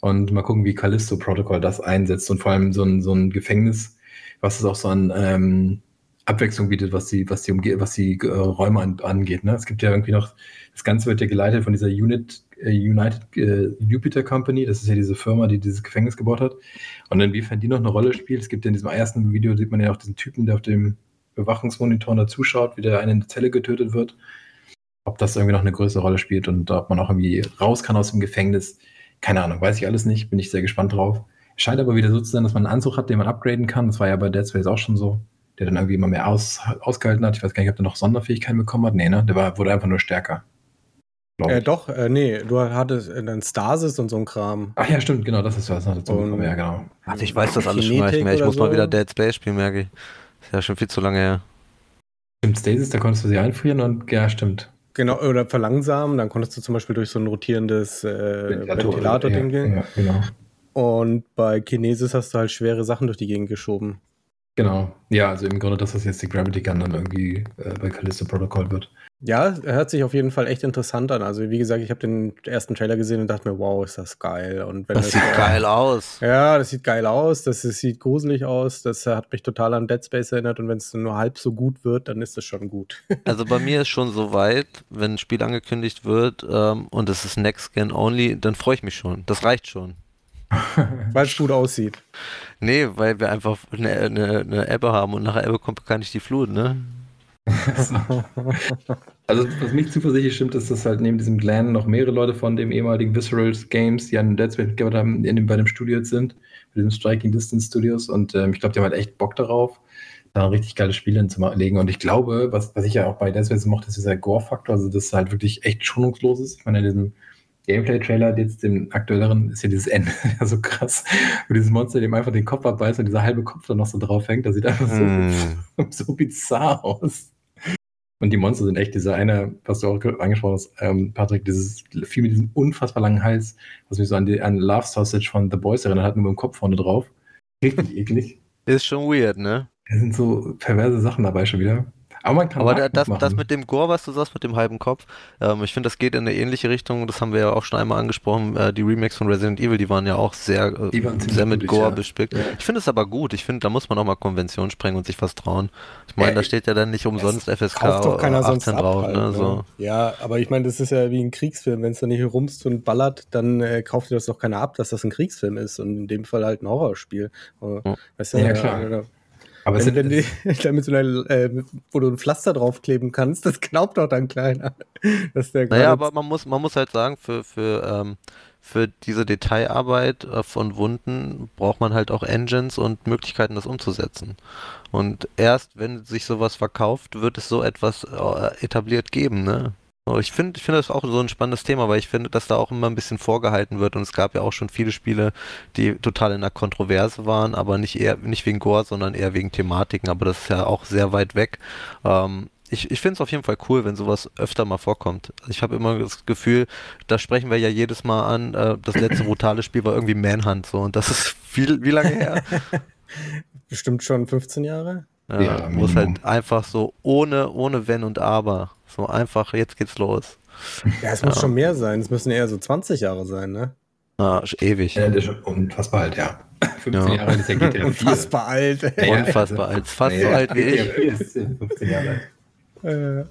S1: Und mal gucken, wie Callisto Protocol das einsetzt und vor allem so ein, so ein Gefängnis, was es auch so an ähm, Abwechslung bietet, was die, was die, Umge was die äh, Räume an, angeht. Ne? Es gibt ja irgendwie noch, das Ganze wird ja geleitet von dieser Unit, äh, United äh, Jupiter Company, das ist ja diese Firma, die dieses Gefängnis gebaut hat. Und inwiefern die noch eine Rolle spielt, es gibt ja in diesem ersten Video, sieht man ja auch diesen Typen, der auf dem Bewachungsmonitor da zuschaut, wie der eine in der Zelle getötet wird. Ob das irgendwie noch eine größere Rolle spielt und ob man auch irgendwie raus kann aus dem Gefängnis keine Ahnung, weiß ich alles nicht, bin ich sehr gespannt drauf. Scheint aber wieder so zu sein, dass man einen Anzug hat, den man upgraden kann. Das war ja bei Dead Space auch schon so, der dann irgendwie immer mehr aus, ausgehalten hat. Ich weiß gar nicht, ob der noch Sonderfähigkeiten bekommen hat. Nee, ne? Der war, wurde einfach nur stärker.
S3: Äh, doch, äh, nee, du hattest äh, dann Stasis und so ein Kram.
S1: Ach ja, stimmt, genau, das ist was noch dazu
S2: gekommen, ja, genau. Warte, ich weiß das alles schon mal nicht mehr. Ich muss so. mal wieder Dead Space spielen, merke ich. Ist ja schon viel zu lange her.
S1: Stimmt, Stasis, da konntest du sie einfrieren und ja, stimmt.
S3: Genau, oder verlangsamen, dann konntest du zum Beispiel durch so ein rotierendes äh, Ventilator-Ding gehen. Ja, genau. Und bei Kinesis hast du halt schwere Sachen durch die Gegend geschoben.
S1: Genau. Ja, also im Grunde das, was jetzt die Gravity Gun dann irgendwie äh, bei Callisto Protocol wird.
S3: Ja, hört sich auf jeden Fall echt interessant an. Also wie gesagt, ich habe den ersten Trailer gesehen und dachte mir, wow, ist das geil. Und
S2: wenn das, das sieht geil aus.
S3: Ja, das sieht geil aus. Das, das, sieht gruselig aus. Das hat mich total an Dead Space erinnert. Und wenn es nur halb so gut wird, dann ist das schon gut.
S2: also bei mir ist schon so weit, wenn ein Spiel angekündigt wird ähm, und es ist Next Gen Only, dann freue ich mich schon. Das reicht schon.
S3: weil es gut aussieht.
S2: Nee, weil wir einfach eine, eine, eine Ebbe haben und nach der Ebbe kommt gar nicht die Flut, ne?
S1: also, was mich zuversichtlich stimmt, ist, dass halt neben diesem Glenn noch mehrere Leute von dem ehemaligen Visceral Games, die an Dead Space mitgearbeitet haben, in dem, bei dem Studio jetzt sind, bei den Striking Distance Studios. Und ähm, ich glaube, die haben halt echt Bock darauf, da ein richtig geiles Spiel hinzulegen. Und ich glaube, was, was ich ja auch bei Dead Space mochte, ist dieser Gore-Faktor, also das ist halt wirklich echt schonungslos ist. Ich meine, in diesem Gameplay-Trailer, jetzt dem aktuelleren, ist ja dieses Ende ja so krass, wo dieses Monster dem einfach den Kopf abbeißt und dieser halbe Kopf dann noch so drauf hängt. Das sieht einfach so, mm. so bizarr aus. Und die Monster sind echt diese eine, was du auch angesprochen hast, ähm, Patrick, dieses Vieh mit diesem unfassbar langen Hals, was mich so an, die, an Love Sausage von The Boys erinnert hat, nur mit dem Kopf vorne drauf. Richtig eklig.
S2: Ist schon weird, ne?
S1: Da sind so perverse Sachen dabei schon wieder.
S2: Aber man kann Aber da, das, das mit dem Gore, was du sagst, mit dem halben Kopf, ähm, ich finde, das geht in eine ähnliche Richtung. Das haben wir ja auch schon einmal angesprochen. Äh, die Remakes von Resident Evil, die waren ja auch sehr, äh, sehr mit Gore ja. bespickt. Ja. Ich finde es aber gut. Ich finde, da muss man auch mal Konvention sprengen und sich was trauen. Ich meine, ja, da steht ja dann nicht umsonst FSK
S3: doch keiner 18 sonst drauf. Halt, ne, so. Ja, aber ich meine, das ist ja wie ein Kriegsfilm. Wenn es da nicht rumst und ballert, dann äh, kauft dir das doch keiner ab, dass das ein Kriegsfilm ist. Und in dem Fall halt ein Horrorspiel. Weißt du, ja, klar. Aber wenn, wenn die, damit so einer, äh, wo du ein Pflaster draufkleben kannst, das glaubt doch dann keiner.
S2: Dass der naja, aber man muss, man muss halt sagen, für, für, ähm, für diese Detailarbeit äh, von Wunden braucht man halt auch Engines und Möglichkeiten, das umzusetzen. Und erst wenn sich sowas verkauft, wird es so etwas äh, etabliert geben, ne? Ich finde ich finde das auch so ein spannendes Thema, weil ich finde, dass da auch immer ein bisschen vorgehalten wird und es gab ja auch schon viele Spiele, die total in der Kontroverse waren, aber nicht eher nicht wegen Gore, sondern eher wegen Thematiken, aber das ist ja auch sehr weit weg. Ähm, ich, ich finde es auf jeden Fall cool, wenn sowas öfter mal vorkommt. Ich habe immer das Gefühl, da sprechen wir ja jedes Mal an, äh, das letzte brutale Spiel war irgendwie Manhunt so und das ist viel, wie lange her?
S3: Bestimmt schon 15 Jahre.
S2: Ja, ja wo es halt einfach so ohne, ohne Wenn und Aber so einfach, jetzt geht's los.
S3: Ja, es muss ja. schon mehr sein. Es müssen eher so 20 Jahre sein, ne?
S2: Ah, ewig.
S1: Ja, das ist unfassbar alt, ja. 15 ja. Jahre alt ist ja GTA 4.
S3: Unfassbar alt.
S2: Ey. Unfassbar alt. Fast naja, so alt wie ich. 4 ist 15 Jahre alt.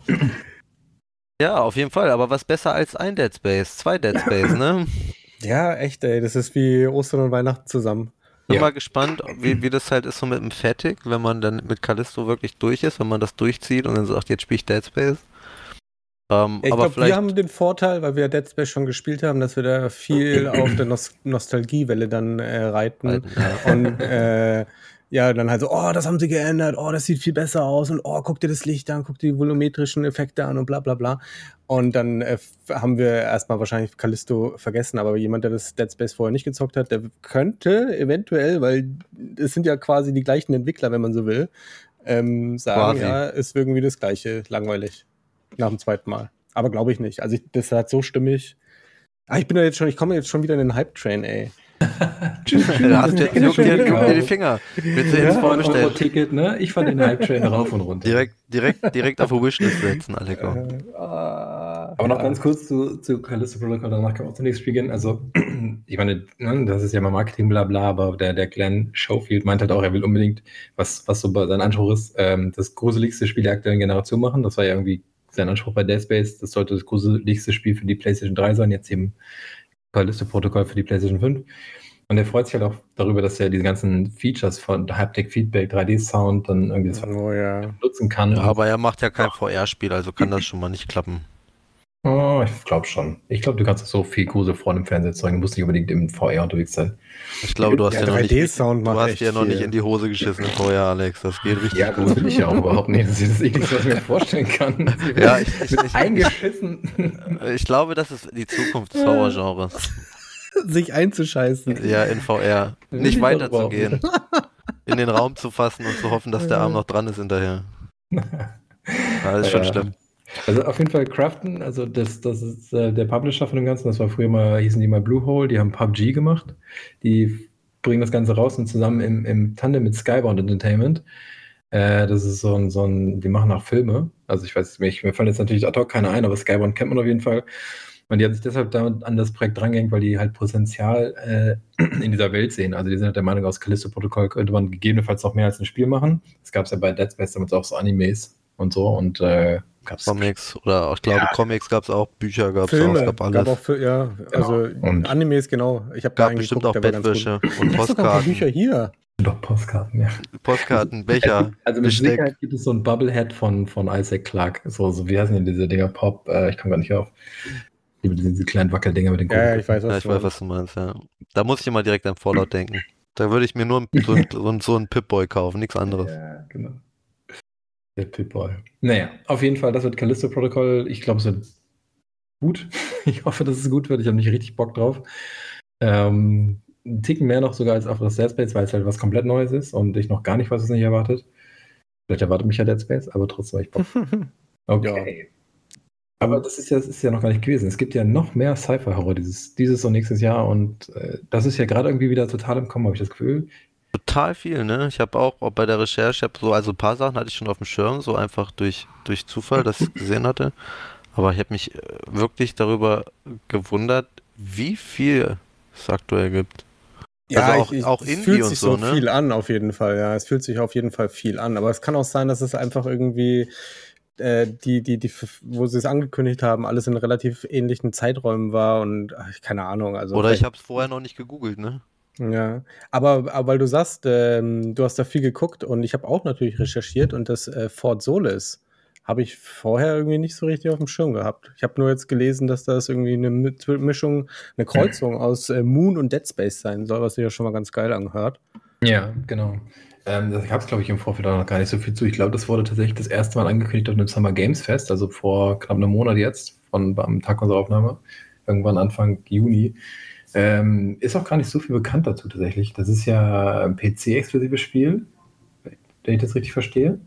S2: Ja, auf jeden Fall. Aber was besser als ein Dead Space? Zwei Dead Space, ne?
S3: Ja, echt, ey. Das ist wie Ostern und Weihnachten zusammen.
S2: Bin ja. mal gespannt, wie, wie das halt ist so mit dem Fatigue, wenn man dann mit Callisto wirklich durch ist, wenn man das durchzieht und dann sagt, jetzt spiele ich Dead Space.
S3: Ähm, ich glaube, wir haben den Vorteil, weil wir Dead Space schon gespielt haben, dass wir da viel auf der Nos Nostalgiewelle dann äh, reiten. Ja. Und äh, ja, dann halt so, oh, das haben sie geändert, oh, das sieht viel besser aus und oh, guck dir das Licht an, guck dir die volumetrischen Effekte an und bla bla bla. Und dann äh, haben wir erstmal wahrscheinlich Callisto vergessen, aber jemand, der das Dead Space vorher nicht gezockt hat, der könnte eventuell, weil es sind ja quasi die gleichen Entwickler, wenn man so will, ähm, sagen, quasi. ja, ist irgendwie das gleiche, langweilig nach dem zweiten Mal. Aber glaube ich nicht. Also ich, das hat so stimmig. Ah, ich bin ja jetzt schon, ich komme jetzt schon wieder in den Hype-Train, ey.
S2: Tschüss. da hast du jetzt juckt dir, dir die Finger.
S1: Willst du jetzt vorbestellen? Ticket, ne? Ich fand den Hype-Train rauf und runter.
S2: Direkt, direkt, direkt auf die Wishlist setzen, Aleko.
S1: Äh, Aber noch ganz kurz zu, zu Callisto Protocol, danach kann man auch zunächst spielen. Also, ich meine, ne, das ist ja mal Marketing, bla bla, aber der, der Glenn Schofield meint halt auch, er will unbedingt, was, was so sein Anspruch ist, ähm, das gruseligste Spiel der aktuellen Generation machen. Das war ja irgendwie sein Anspruch bei Dead Space, das sollte das gruseligste Spiel für die PlayStation 3 sein, jetzt eben Callisto-Protokoll für die PlayStation 5. Und er freut sich halt auch darüber, dass er diese ganzen Features von Haptic Feedback, 3D-Sound dann irgendwie das
S3: oh, ja.
S1: nutzen kann. Ja,
S2: aber er macht ja kein VR-Spiel, also kann das schon mal nicht klappen.
S1: Oh, ich glaube schon. Ich glaube, du kannst so viel Grusel vor dem Fernseher zeigen. Du musst nicht unbedingt im VR unterwegs sein.
S2: Ich glaube, du hast ja, ja noch nicht, du hast ja noch nicht in die Hose geschissen im VR, Alex. Das geht richtig
S1: ja, gut. das will ich ja auch überhaupt nicht. Das ist das Ekligste, was ich mir vorstellen kann.
S2: ja, ich, ich, ich, eingeschissen. Ich glaube, das ist die Zukunft des VR-Genres.
S3: Sich einzuscheißen.
S2: Ja, in VR. Nicht weiterzugehen. In den Raum zu fassen und zu hoffen, dass der Arm noch dran ist hinterher. Ja, das ist schon ja. schlimm.
S1: Also auf jeden Fall Crafton, also das, das ist äh, der Publisher von dem Ganzen, das war früher mal, hießen die mal Bluehole, die haben PUBG gemacht. Die bringen das Ganze raus und zusammen im, im Tandem mit Skybound Entertainment. Äh, das ist so ein, so ein, die machen auch Filme. Also ich weiß nicht, mir fallen jetzt natürlich ad hoc keine ein, aber Skybound kennt man auf jeden Fall. Und die haben sich deshalb damit an das Projekt drangehängt, weil die halt Potenzial äh, in dieser Welt sehen. Also die sind halt der Meinung, aus Callisto-Protokoll könnte man gegebenenfalls noch mehr als ein Spiel machen. Das gab es ja bei Dead Space damals auch so Animes und so. Und äh,
S2: Gab's Comics oder ich glaube ja. Comics gab es auch, Bücher gab es auch,
S3: es gab alles. Gab auch für, ja, also und Animes genau.
S2: Ich habe da bestimmt auch Bettwäsche und Postkarten.
S3: Bücher hier.
S1: Doch, Postkarten, ja.
S2: Postkarten, Becher.
S1: Also mit Besteck. Sicherheit gibt es so ein Bubblehead von, von Isaac Clarke. So, so, wie heißen denn diese Dinger? Pop, äh, ich komme gar nicht auf. Diese, diese kleinen Wackeldinger mit den
S2: Kugeln. Ja, ich weiß, was, ja, ich weiß, was du meinst, ja. Da muss ich immer direkt an Fallout denken. Da würde ich mir nur so, so, so einen Pip-Boy kaufen, nichts anderes. Ja, genau.
S1: Der Pip-Boy. Naja, auf jeden Fall, das wird Callisto Protocol. Ich glaube, es wird gut. Ich hoffe, dass es gut wird. Ich habe nicht richtig Bock drauf. Ähm, einen Ticken mehr noch sogar als auf das Dead Space, weil es halt was komplett Neues ist und ich noch gar nicht weiß, was nicht erwartet. Vielleicht erwartet mich ja Dead Space, aber trotzdem habe ich Bock. Okay. Ja. Aber das ist ja, das ist ja noch gar nicht gewesen. Es gibt ja noch mehr Sci-Fi-Horror dieses, dieses und nächstes Jahr und äh, das ist ja gerade irgendwie wieder total im Kommen, habe ich das Gefühl.
S2: Total viel, ne? Ich habe auch, auch bei der Recherche, ich so, also ein paar Sachen hatte ich schon auf dem Schirm, so einfach durch, durch Zufall, dass ich gesehen hatte. Aber ich habe mich äh, wirklich darüber gewundert, wie viel es aktuell gibt.
S3: Ja, also auch, ich, ich, auch es fühlt sich so, so ne? viel an, auf jeden Fall, ja. Es fühlt sich auf jeden Fall viel an. Aber es kann auch sein, dass es einfach irgendwie äh, die, die, die, wo sie es angekündigt haben, alles in relativ ähnlichen Zeiträumen war und ach, keine Ahnung. Also
S2: Oder ich habe es vorher noch nicht gegoogelt, ne?
S3: Ja, aber, aber weil du sagst, ähm, du hast da viel geguckt und ich habe auch natürlich recherchiert und das äh, Fort Solis habe ich vorher irgendwie nicht so richtig auf dem Schirm gehabt. Ich habe nur jetzt gelesen, dass das irgendwie eine Mischung, eine Kreuzung aus äh, Moon und Dead Space sein soll, was sich ja schon mal ganz geil angehört.
S1: Ja, genau. Ähm, da gab es, glaube ich, im Vorfeld auch noch gar nicht so viel zu. Ich glaube, das wurde tatsächlich das erste Mal angekündigt auf dem Summer Games Fest, also vor knapp einem Monat jetzt, von, am Tag unserer Aufnahme, irgendwann Anfang Juni. Ähm, ist auch gar nicht so viel bekannt dazu tatsächlich. Das ist ja ein PC-exklusives Spiel, wenn ich das richtig verstehe.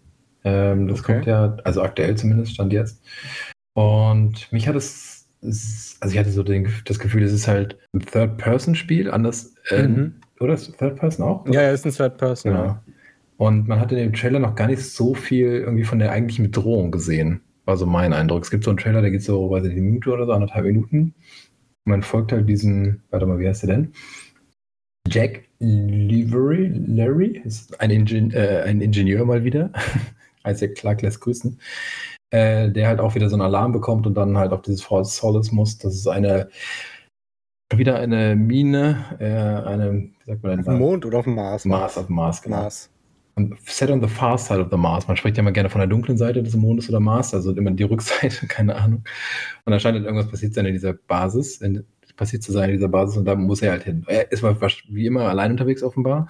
S1: Ähm, das okay. kommt ja, also aktuell zumindest, stand jetzt. Und mich hat es, also ich hatte so den, das Gefühl, es ist halt ein Third-Person-Spiel, anders, äh, mhm. oder? Ist Third Person auch?
S3: Ja, es ist ein Third Person. Genau. Ja.
S1: Und man hat in dem Trailer noch gar nicht so viel irgendwie von der eigentlichen Bedrohung gesehen. War so mein Eindruck. Es gibt so einen Trailer, der geht so, weiß ich, eine Minute oder so, anderthalb Minuten. Man folgt halt diesen, warte mal, wie heißt der denn? Jack Livery, Larry, ist ein, Ingen äh, ein Ingenieur mal wieder. Isaac Clark lässt grüßen. Äh, der halt auch wieder so einen Alarm bekommt und dann halt auf dieses Fort Solace muss. Das ist eine wieder eine Mine, äh, eine, wie
S3: sagt man denn? Auf dem Mond oder auf dem Mars?
S1: Mars, auf dem Mars, genau. Mars. Und set on the far side of the Mars. Man spricht ja immer gerne von der dunklen Seite des Mondes oder Mars, also immer die Rückseite, keine Ahnung. Und da scheint halt irgendwas passiert sein in dieser Basis, in, passiert zu sein in dieser Basis und da muss er halt hin. Er ist wie immer allein unterwegs offenbar.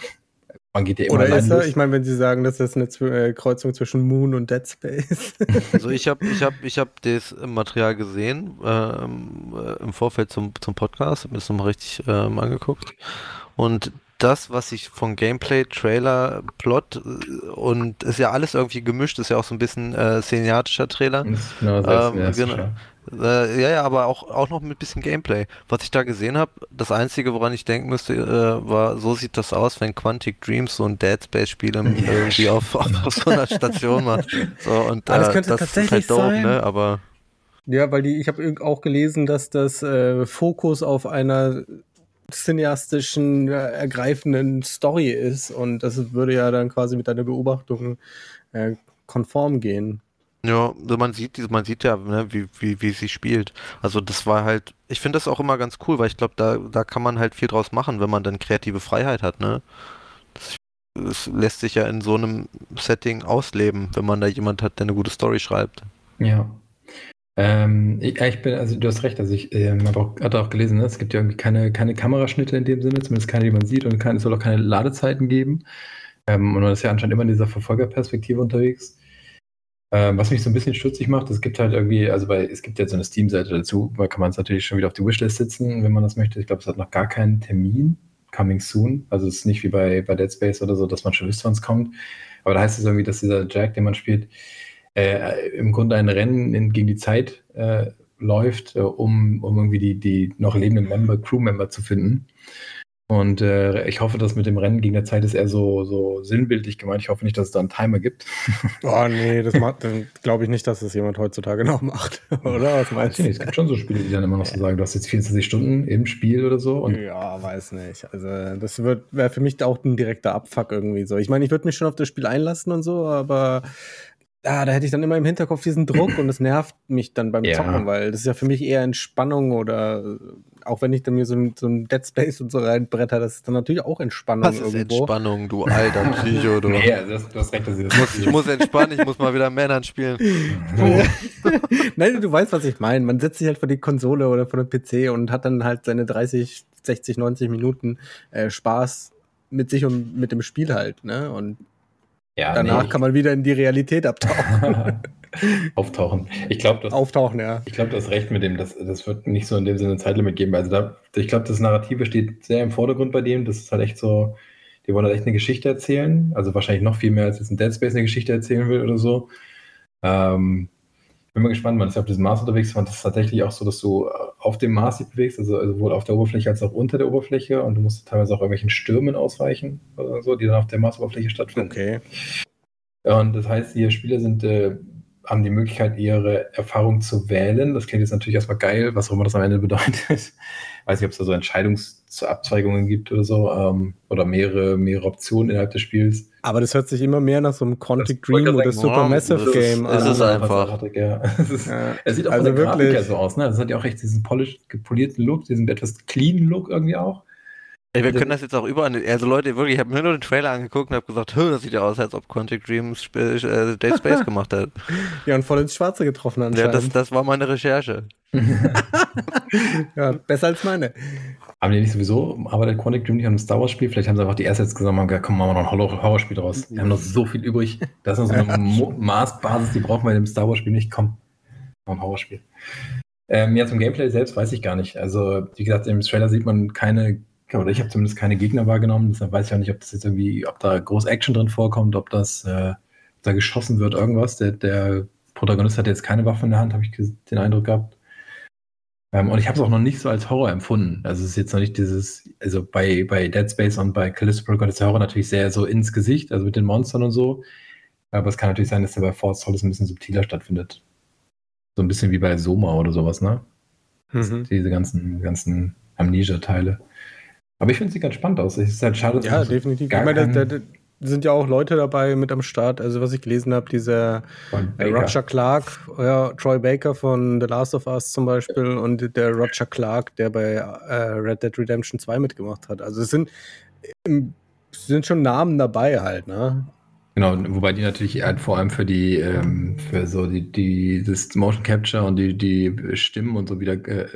S3: Man geht ja immer Oder ist er, ich meine, wenn Sie sagen, das ist eine äh, Kreuzung zwischen Moon und Dead Space.
S2: also ich habe ich hab, ich hab das Material gesehen ähm, äh, im Vorfeld zum, zum Podcast, habe mir das nochmal richtig ähm, angeguckt. Und das, was ich von Gameplay, Trailer, Plot äh, und ist ja alles irgendwie gemischt, ist ja auch so ein bisschen äh, szeniatischer Trailer. Genau, ähm, genau, äh, ja, ja, aber auch, auch noch mit bisschen Gameplay. Was ich da gesehen habe, das Einzige, woran ich denken müsste, äh, war, so sieht das aus, wenn Quantic Dreams so ein Dead Space-Spiel irgendwie auf, auf, so einer Station macht. So, und,
S3: ah, das äh, könnte das tatsächlich ist halt sein. ne? Aber ja, weil die, ich habe auch gelesen, dass das äh, Fokus auf einer cineastischen, äh, ergreifenden Story ist und das würde ja dann quasi mit deiner Beobachtung äh, konform gehen.
S2: Ja, also man sieht, man sieht ja, ne, wie, wie, wie sie spielt. Also das war halt, ich finde das auch immer ganz cool, weil ich glaube, da, da kann man halt viel draus machen, wenn man dann kreative Freiheit hat, ne? Das, das lässt sich ja in so einem Setting ausleben, wenn man da jemand hat, der eine gute Story schreibt.
S1: Ja. Ähm, ich, ich, bin, also du hast recht, also ich ähm, habe auch, hatte auch gelesen, ne? es gibt ja irgendwie keine, keine Kameraschnitte in dem Sinne, zumindest keine, die man sieht und keine, es soll auch keine Ladezeiten geben. Ähm, und man ist ja anscheinend immer in dieser Verfolgerperspektive unterwegs. Ähm, was mich so ein bisschen stutzig macht, es gibt halt irgendwie, also bei, es gibt jetzt so eine Steam-Seite dazu, da kann man es natürlich schon wieder auf die Wishlist setzen, wenn man das möchte. Ich glaube, es hat noch gar keinen Termin, coming soon. Also es ist nicht wie bei, bei Dead Space oder so, dass man schon wisst, wann es kommt. Aber da heißt es irgendwie, dass dieser Jack, den man spielt, äh, im Grunde ein Rennen in, gegen die Zeit äh, läuft, äh, um, um irgendwie die, die noch lebenden Member, Crewmember zu finden. Und äh, ich hoffe, dass mit dem Rennen gegen der Zeit ist eher so, so sinnbildlich gemeint. Ich hoffe nicht, dass es da einen Timer gibt.
S3: Oh nee, das glaube ich nicht, dass das jemand heutzutage noch macht. oder?
S1: Was meinst du? Es gibt schon so Spiele, die dann immer noch so sagen, du hast jetzt 24 Stunden im Spiel oder so.
S3: ja, weiß nicht. Also das wäre für mich auch ein direkter Abfuck irgendwie so. Ich meine, ich würde mich schon auf das Spiel einlassen und so, aber ah, da hätte ich dann immer im Hinterkopf diesen Druck und es nervt mich dann beim ja. Zocken, weil das ist ja für mich eher Entspannung oder auch wenn ich dann mir so ein, so ein Dead Space und so reinbretter, das ist dann natürlich auch Entspannung
S2: das ist irgendwo. Entspannung, du alter Psycho, du. nee, das, du hast recht, dass ich das muss, Ich muss entspannen, ich muss mal wieder Männern spielen.
S3: Nein, du weißt, was ich meine. Man setzt sich halt vor die Konsole oder vor den PC und hat dann halt seine 30, 60, 90 Minuten äh, Spaß mit sich und mit dem Spiel halt, ne? Und ja, danach nee. kann man wieder in die Realität abtauchen.
S1: Auftauchen. Ich glaube,
S3: Auftauchen, ja.
S1: Ich glaube, du hast recht mit dem, das, das wird nicht so in dem Sinne Zeitlimit geben. Also da, ich glaube, das Narrative steht sehr im Vordergrund bei dem. Das ist halt echt so, die wollen halt echt eine Geschichte erzählen. Also wahrscheinlich noch viel mehr, als jetzt ein Dead Space eine Geschichte erzählen will oder so. Ähm, bin mal gespannt, man ist ja auf diesem Mars unterwegs, man ist tatsächlich auch so, dass du äh, auf dem Mars dich bewegst, also sowohl auf der Oberfläche als auch unter der Oberfläche und du musst teilweise auch irgendwelchen Stürmen ausweichen oder so, die dann auf der Marsoberfläche stattfinden.
S3: Okay.
S1: Und das heißt, die Spieler sind, äh, haben die Möglichkeit, ihre Erfahrung zu wählen. Das klingt jetzt natürlich erstmal geil, was auch immer das am Ende bedeutet. Weiß nicht, ob es da so Entscheidungsabzweigungen gibt oder so, ähm, oder mehrere, mehrere Optionen innerhalb des Spiels.
S3: Aber das hört sich immer mehr nach so einem Quantic Dream oder Supermassive Game
S2: an. Es ist einfach.
S1: Ja. Es, ist,
S3: Ja.
S1: es sieht auch
S3: Also
S1: von der Grafik
S3: wirklich.
S1: ja so aus, ne? Es hat ja auch echt diesen polish, gepolierten Look, diesen etwas cleanen Look irgendwie auch.
S2: Ey, wir können das jetzt auch überall. Also Leute, wirklich, ich habe mir nur den Trailer angeguckt und habe gesagt, "Hö, das sieht ja aus, als ob Quantic Dreams Sp- äh, Dead Space gemacht hat.
S3: Ja, und voll ins Schwarze getroffen
S2: Ja,
S3: anscheinend.
S2: das, das war meine Recherche.
S3: ja, besser als meine.
S1: Haben die nicht sowieso, arbeitet Quantic Dream nicht an einem Star Wars Spiel? Vielleicht haben sie einfach die Assets gesagt, haben gesagt, komm, machen wir noch ein Horror- Horrorspiel draus. Wir haben noch so viel übrig. Das ist noch so eine Maßbasis, die brauchen wir in dem Star Wars Spiel nicht. Komm, noch ein Horrorspiel. Ähm, ja, zum Gameplay selbst weiß ich gar nicht. Also, wie gesagt, im Trailer sieht man keine, oder ich habe zumindest keine Gegner wahrgenommen. Deshalb weiß ich auch nicht, ob das jetzt irgendwie, ob da groß Action drin vorkommt, ob das, äh, ob da geschossen wird, irgendwas. Der, der Protagonist hat jetzt keine Waffe in der Hand, habe ich den Eindruck gehabt. Ähm, und ich habe es auch noch nicht so als Horror empfunden. Also es ist jetzt noch nicht dieses, also bei, bei Dead Space und bei Callisto Protocol ist der Horror natürlich sehr so ins Gesicht, also mit den Monstern und so. Aber es kann natürlich sein, dass der bei Force Solis ein bisschen subtiler stattfindet. So ein bisschen wie bei Soma oder sowas, ne?
S3: Mhm.
S1: Diese ganzen, ganzen Amnesia-Teile. Aber ich finde, es sieht ganz spannend aus. Es ist halt schade, dass
S3: Ja, definitiv. Ich meine, da, da, sind ja auch Leute dabei mit am Start. Also, was ich gelesen habe, dieser äh, Roger Clark, ja, Troy Baker von The Last of Us zum Beispiel und der Roger Clark, der bei äh, Red Dead Redemption 2 mitgemacht hat. Also, es sind, es sind schon Namen dabei halt, ne?
S1: Genau, wobei die natürlich halt vor allem für die, ähm, für so die, die, das Motion Capture und die, die Stimmen und so wieder äh,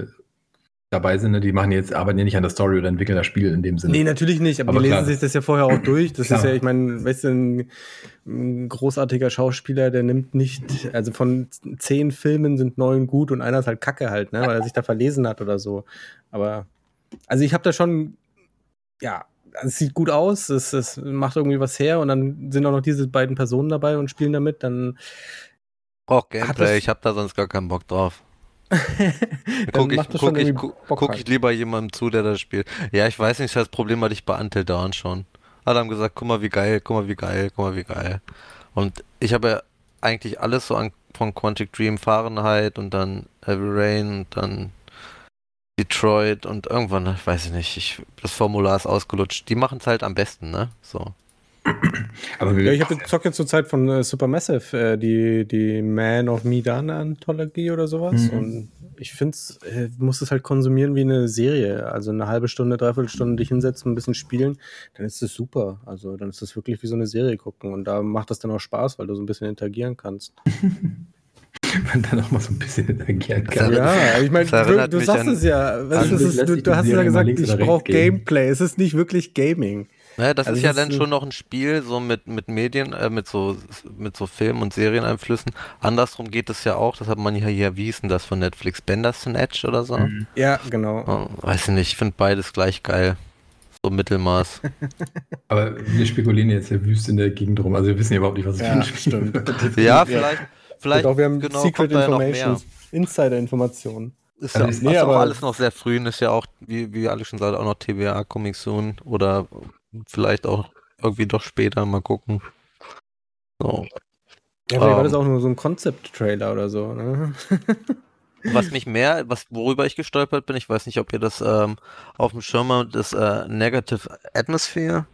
S1: dabei sind, ne? die machen jetzt, arbeiten ja nicht an der Story oder entwickeln das Spiel in dem Sinne.
S3: Nee, natürlich nicht, aber,
S1: Aber
S3: die
S1: klar.
S3: lesen sich das ja vorher auch durch. Das
S1: Klar.
S3: ist ja, ich meine, weißt du, ein, ein großartiger Schauspieler, der nimmt nicht, also von zehn Filmen sind neun gut und einer ist halt Kacke halt, ne, weil er sich da verlesen hat oder so. Aber, also ich habe da schon, ja, es sieht gut aus, es, es macht irgendwie was her und dann sind auch noch diese beiden Personen dabei und spielen damit, dann,
S2: Brauch
S3: das-
S2: Gameplay, ich habe da sonst gar keinen Bock drauf.
S3: Dann
S2: Guck ich, guck, ich, guck, ich lieber jemandem zu, der das spielt. Ja, ich weiß nicht, das Problem hatte ich bei Until Dawn schon. Alle haben gesagt, guck mal wie geil, guck mal wie geil, guck mal wie geil. Und ich habe ja eigentlich alles so an, von Quantic Dream, Fahrenheit und dann Heavy Rain und dann Detroit und irgendwann, ich weiß ich nicht, ich, das Formular ist ausgelutscht. Die machen es halt am besten, ne? So.
S1: Aber
S3: Ja, ich habe jetzt zocke jetzt zur Zeit von äh, Supermassive, äh, die, die Man of Medan Anthologie oder sowas.
S1: Mhm.
S3: Und ich finde es, äh, du musst es halt konsumieren wie eine Serie. Also eine halbe Stunde, dreiviertel Stunde dich hinsetzen, ein bisschen spielen, dann ist das super. Also dann ist das wirklich wie so eine Serie gucken. Und da macht das dann auch Spaß, weil du so ein bisschen interagieren kannst.
S1: man dann auch mal so ein bisschen interagieren kann.
S3: Ja, ich meine, du, du sagst
S2: an-
S3: es ja. Ist es, du, du hast ja gesagt, ich brauche. Gameplay. Es ist nicht wirklich Gaming.
S2: Naja, das
S3: Also
S2: ist ja
S3: das
S2: dann
S3: ist-
S2: schon noch ein Spiel, so mit, mit Medien, äh, mit so mit so Film- und Serieneinflüssen. Andersrum geht es ja auch, das hat man ja hier, wie hieß denn das von Netflix? Bandersnatch oder so?
S1: Mhm.
S3: Ja, genau.
S2: Oh, weiß ich nicht, ich finde beides gleich geil. So Mittelmaß.
S1: Aber wir spekulieren jetzt ja wüst in der Gegend rum. Also wir wissen ja überhaupt nicht, was es
S3: Ja, stimmt.
S2: ja, vielleicht, vielleicht,
S3: Doch, wir haben
S2: genau,
S3: Secret. Informations, Insider-Informationen.
S2: Ist
S1: Also
S2: ja
S1: ist-
S3: nee,
S2: auch alles noch sehr früh und ist ja auch, wie, wie alle schon sagen, auch noch TBA Coming Soon oder vielleicht auch irgendwie doch später, mal gucken. So.
S3: Ja, vielleicht war
S2: Ähm.
S3: das auch nur so ein Concept-Trailer oder so, ne?
S2: Was mich mehr, was, worüber ich gestolpert bin, ich weiß nicht, ob ihr das ähm, auf dem Schirm habt, ist äh, Negative Atmosphere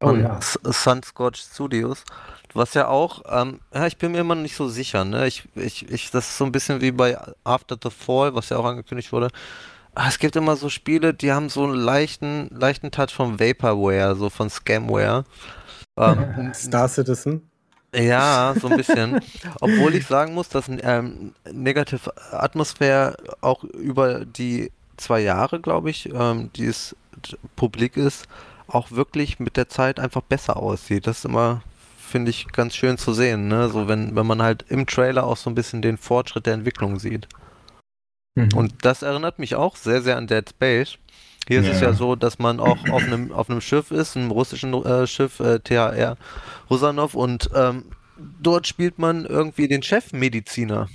S1: Oh
S2: von
S1: ja.
S2: Sunscorch Studios. Was ja auch, ähm, ja, ich bin mir immer nicht so sicher, ne? Ich, ich, ich, das ist so ein bisschen wie bei After the Fall, was ja auch angekündigt wurde. Ah, Es gibt immer so Spiele, die haben so einen leichten, leichten Touch von Vaporware, so von Scamware. Ähm,
S3: Star Citizen.
S2: ja, so ein bisschen. Obwohl ich sagen muss, dass ähm, Negative Atmosphäre auch über die zwei Jahre, glaube ich, ähm, die es publik ist, auch wirklich mit der Zeit einfach besser aussieht. Das ist immer, finde ich, ganz schön zu sehen, ne? So wenn, wenn man halt im Trailer auch so ein bisschen den Fortschritt der Entwicklung sieht.
S1: Mhm.
S2: Und das erinnert mich auch sehr, sehr an Dead Space. Hier ist es
S1: Ja.
S2: ja so, dass man auch auf einem, auf einem Schiff ist, einem russischen äh, Schiff, äh, THR Rusanov, und ähm, dort spielt man irgendwie den Chefmediziner.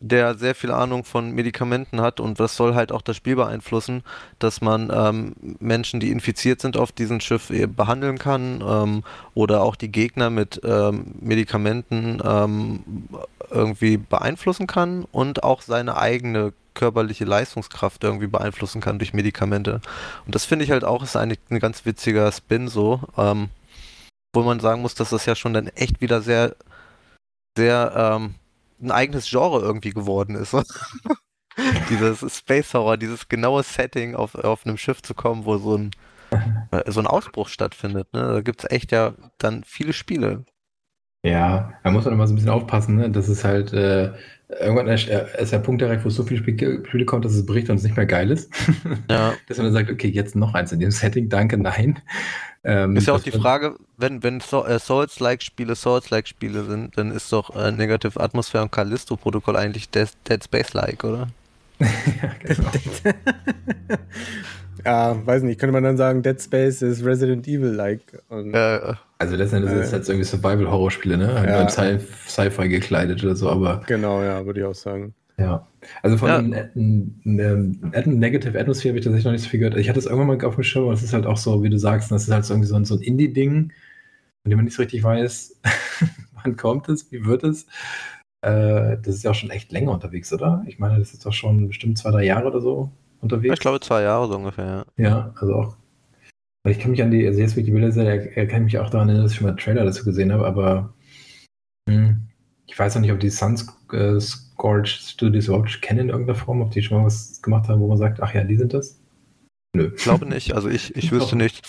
S2: Der sehr viel Ahnung von Medikamenten hat und das soll halt auch das Spiel beeinflussen, dass man ähm, Menschen, die infiziert sind auf diesem Schiff behandeln kann ähm, oder auch die Gegner mit ähm, Medikamenten ähm, irgendwie beeinflussen kann und auch seine eigene körperliche Leistungskraft irgendwie beeinflussen kann durch Medikamente. Und das finde ich halt auch ist eigentlich ein ganz witziger Spin so, ähm, wo man sagen muss, dass das ja schon dann echt wieder sehr, sehr ähm, ein eigenes Genre irgendwie geworden ist. dieses Space Horror, dieses genaue Setting auf, auf einem Schiff zu kommen, wo so ein, äh, so ein Ausbruch stattfindet. Ne? Da gibt es echt ja dann viele Spiele.
S1: Ja, da muss man immer so ein bisschen aufpassen, ne? Das ist halt, äh, irgendwann ist, ist der Punkt erreicht, wo so viele Spiele kommt, dass es bricht und es nicht mehr geil ist. Ja. dass man dann sagt, okay, jetzt noch eins in dem Setting, danke, nein.
S2: Ähm, ist ja auch die Frage, wenn, wenn so, äh, Souls-like-Spiele Souls-like-Spiele sind, dann ist doch äh, Negative Atmosphere und Callisto-Protokoll eigentlich Dead, Dead Space-like, oder? ja, genau.
S3: ja, weiß nicht, könnte man dann sagen, Dead Space ist Resident Evil-like.
S1: Äh, also letztendlich äh, ist es jetzt irgendwie Survival-Horror-Spiele, ne? Halt ja. Sci-Fi gekleidet oder so, aber.
S3: Genau, ja, würde ich auch sagen.
S1: Ja, also von ja. einem, Negative Atmosphere habe ich tatsächlich noch nicht so viel gehört. Ich hatte es irgendwann mal auf dem Schirm, aber es ist halt auch so, wie du sagst, das ist halt so irgendwie so ein, so ein Indie-Ding, von dem man nicht so richtig weiß, wann kommt es, wie wird es. Äh, das ist ja auch schon echt länger unterwegs, oder? Ich meine, das ist doch schon bestimmt zwei, drei Jahre oder so unterwegs.
S2: Ich glaube zwei Jahre so ungefähr, ja.
S1: Ja, also auch. Ich kann mich an die, also jetzt, wo ich die Bilder sehe, kann ich mich auch daran erinnern, dass ich schon mal einen Trailer dazu gesehen habe, aber ich weiß noch nicht, ob die Suns äh, Scorch Studios überhaupt kennen in irgendeiner Form, ob die schon mal was gemacht haben, wo man sagt, ach ja, die sind das?
S2: Nö. Ich glaube nicht, also ich, ich wüsste nicht.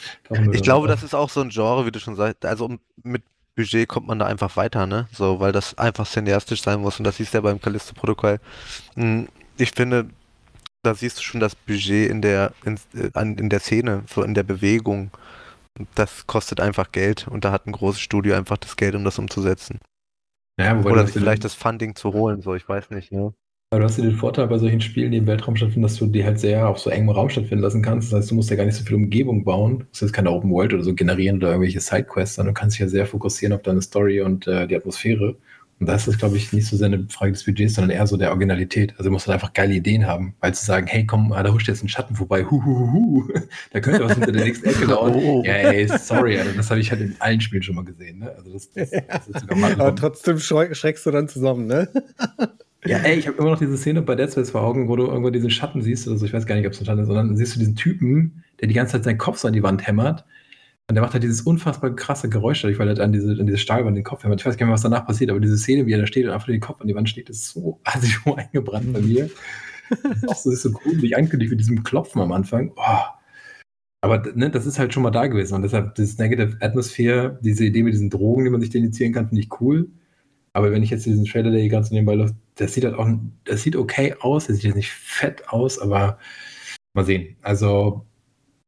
S2: Ich glaube, das ist auch so ein Genre, wie du schon sagst, also mit Budget kommt man da einfach weiter, ne? So, weil das einfach cineastisch sein muss und das siehst du ja beim Callisto-Protokoll. Hm, ich finde, da siehst du schon das Budget in der, in, in der Szene, so in der Bewegung. Das kostet einfach Geld und da hat ein großes Studio einfach das Geld, um das umzusetzen. Ja, Oder sich vielleicht das Funding zu holen, so, ich weiß nicht, ne?
S1: Aber du hast ja den Vorteil bei solchen Spielen, die im Weltraum stattfinden, dass du die halt sehr auf so engem Raum stattfinden lassen kannst. Das heißt, du musst ja gar nicht so viel Umgebung bauen. Das ist keine Open World oder so generieren oder irgendwelche Sidequests, sondern du kannst dich ja sehr fokussieren auf deine Story und äh, die Atmosphäre. Und da ist das, glaube ich, nicht so sehr eine Frage des Budgets, sondern eher so der Originalität. Also du musst halt einfach geile Ideen haben, weil zu sagen, hey, komm, da huscht jetzt ein Schatten vorbei, hu, hu, hu, hu. da könnte was hinter der nächsten Ecke dauern. Oh. Ja, ey, sorry, also das habe ich halt in allen Spielen schon mal gesehen. Ne? Also das, das,
S3: das ist sogar mal Aber trotzdem schreckst du dann zusammen, ne?
S1: Ja, ey, ich habe immer noch diese Szene bei Dead Space vor Augen, wo du irgendwo diesen Schatten siehst oder so, ich weiß gar nicht, ob es ein Schatten ist, sondern siehst du diesen Typen, der die ganze Zeit seinen Kopf so an die Wand hämmert und der macht halt dieses unfassbar krasse Geräusch dadurch, weil er an diese, an diese Stahlwand den Kopf hämmert. Ich weiß gar nicht mehr, was danach passiert, aber diese Szene, wie er da steht und einfach den Kopf an die Wand steht, ist so, hat sich so eingebrannt bei mir. Das ist auch so, ist so gruselig angekündigt mit diesem Klopfen am Anfang. Oh. Aber ne, das ist halt schon mal da gewesen. Und deshalb, dieses Negative Atmosphere, diese Idee mit diesen Drogen, die man sich initiieren kann, finde ich cool. Aber wenn ich jetzt diesen Trailer, der hier ganz nebenbei läuft, das sieht halt auch, das sieht okay aus, das sieht jetzt nicht fett aus, aber mal sehen. Also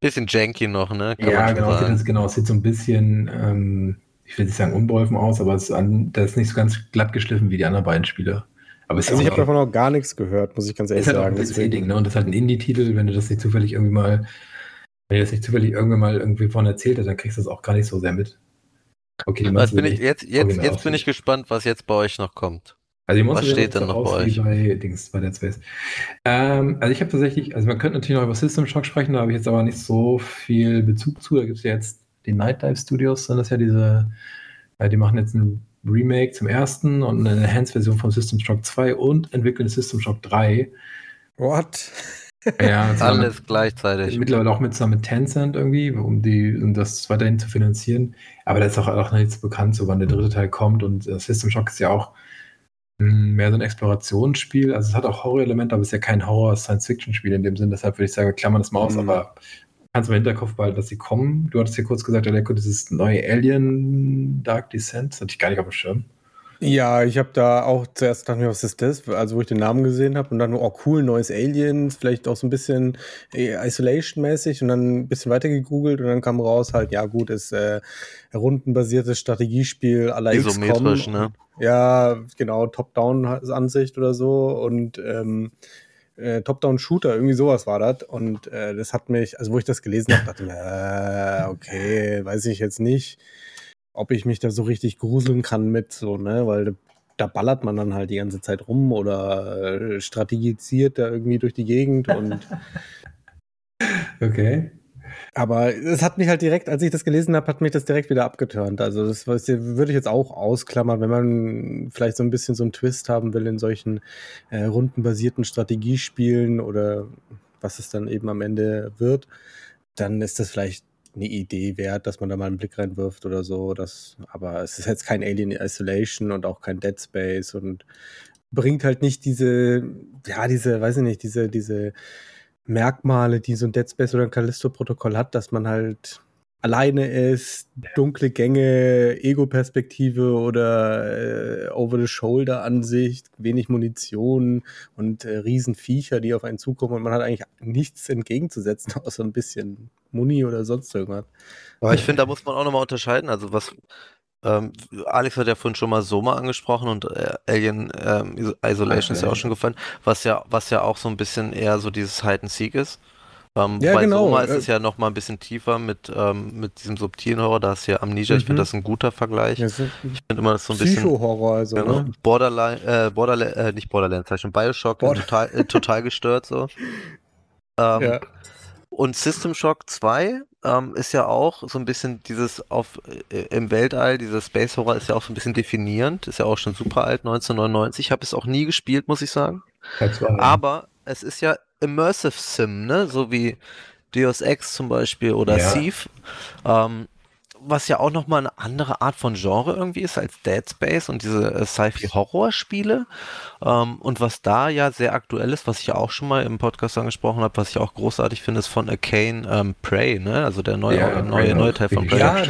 S2: Bisschen janky noch, ne?
S1: Kann ja, genau, sieht, genau. Es sieht so ein bisschen, ähm, ich will nicht sagen unbeholfen aus, aber es ist, an, das ist nicht so ganz glatt geschliffen wie die anderen beiden Spiele.
S3: Aber also ich habe davon auch gar nichts gehört, muss ich ganz ehrlich ist halt sagen.
S1: Auch ein Ding, ne? Und das ist halt ein Indie-Titel, wenn du das nicht zufällig irgendwie mal, wenn ihr das nicht zufällig irgendwann mal irgendwie von erzählt hast, dann kriegst du das auch gar nicht so sehr mit.
S2: Okay, also bin ich, jetzt, jetzt, jetzt bin ich gespannt, was jetzt bei euch noch kommt.
S1: Also die Was steht denn noch bei euch? Bei, Dings, bei Dead Space. Ähm, also ich habe tatsächlich, also man könnte natürlich noch über System Shock sprechen, da habe ich jetzt aber nicht so viel Bezug zu. Da gibt es ja jetzt die Night Dive Studios, sind das ja diese, äh, die machen jetzt ein Remake zum ersten und eine Enhanced-Version von System Shock 2 und entwickeln System Shock 3.
S3: What?
S2: Ja, alles gleichzeitig.
S1: Mittlerweile auch mit, zusammen mit Tencent irgendwie, um, die, um das weiterhin zu finanzieren. Aber da ist auch, auch noch nichts bekannt, so wann der dritte Teil kommt. Und äh, System Shock ist ja auch mehr so ein Explorationsspiel. Also es hat auch Horror-Elemente, aber es ist ja kein Horror-Science-Fiction-Spiel in dem Sinn. Deshalb würde ich sagen, klammern das mal aus, mhm. aber kannst du im Hinterkopf behalten, dass sie kommen. Du hattest ja kurz gesagt, Aleko, dieses neue Alien Dark Descent, das hatte ich gar nicht auf dem Schirm.
S3: Ja, ich habe da auch zuerst gedacht, was ist das? Also, wo ich den Namen gesehen habe und dann, oh cool, neues Aliens, vielleicht auch so ein bisschen äh, Isolation-mäßig und dann ein bisschen weiter gegoogelt und dann kam raus halt, ja gut, ist äh, rundenbasiertes Strategiespiel aller
S2: Isometrisch, XCOM. ne?
S3: Ja, genau, Top-Down-Ansicht oder so und ähm, äh, Top-Down-Shooter, irgendwie sowas war das. Und äh, das hat mich, also wo ich das gelesen habe, dachte ich mir, äh, okay, weiß ich jetzt nicht ob ich mich da so richtig gruseln kann mit, so, ne? Weil da ballert man dann halt die ganze Zeit rum oder äh, strategiziert da irgendwie durch die Gegend und
S1: Okay.
S3: Aber es hat mich halt direkt, als ich das gelesen habe, hat mich das direkt wieder abgeturnt. Also das würde ich jetzt auch ausklammern, wenn man vielleicht so ein bisschen so einen Twist haben will in solchen äh, rundenbasierten Strategiespielen oder was es dann eben am Ende wird, dann ist das vielleicht eine Idee wert, dass man da mal einen Blick reinwirft oder so. Das, aber es ist jetzt kein Alien Isolation und auch kein Dead Space und bringt halt nicht diese, ja, diese, weiß ich nicht, diese, diese Merkmale, die so ein Dead Space oder ein Callisto-Protokoll hat, dass man halt alleine ist, dunkle Gänge, Ego-Perspektive oder äh, Over-the-Shoulder-Ansicht, wenig Munition und äh, Riesenviecher, die auf einen zukommen und man hat eigentlich nichts entgegenzusetzen, außer ein bisschen Muni oder sonst irgendwas.
S2: Aber ich finde, da muss man auch nochmal unterscheiden. Also was ähm, Alex hat ja vorhin schon mal Soma angesprochen und äh, Alien ähm, Isolation okay. ist ja auch schon gefallen, was ja, was ja auch so ein bisschen eher so dieses Hide and Seek ist. Ähm, ja, bei genau. Soma ist es ja noch mal ein bisschen tiefer mit, ähm, mit diesem subtilen Horror, da ist ja Amnesia, mhm. ich finde das ein guter Vergleich. Ja, so ich finde immer das so ein bisschen.
S3: Psycho-Horror, also. Genau,
S2: ne? Borderline, äh, Borderline, äh, nicht Borderlands, das heißt schon Bioshock, Border total, äh, total gestört so. Ähm, ja. Und System Shock 2 ähm, ist ja auch so ein bisschen dieses auf äh, im Weltall, dieser Space Horror ist ja auch so ein bisschen definierend, ist ja auch schon super alt, 1999. Ich habe es auch nie gespielt, muss ich sagen. Aber es ist ja Immersive Sim, ne? So wie Deus Ex zum Beispiel oder ja. Thief. Ähm, was ja auch nochmal eine andere Art von Genre irgendwie ist als Dead Space und diese äh, Sci-Fi-Horror-Spiele. Ähm, und was da ja sehr aktuell ist, was ich ja auch schon mal im Podcast angesprochen habe, was ich auch großartig finde, ist von Arcane ähm, Prey, ne? Also der neue, ja, neue, neue Teil von Prey. Ja,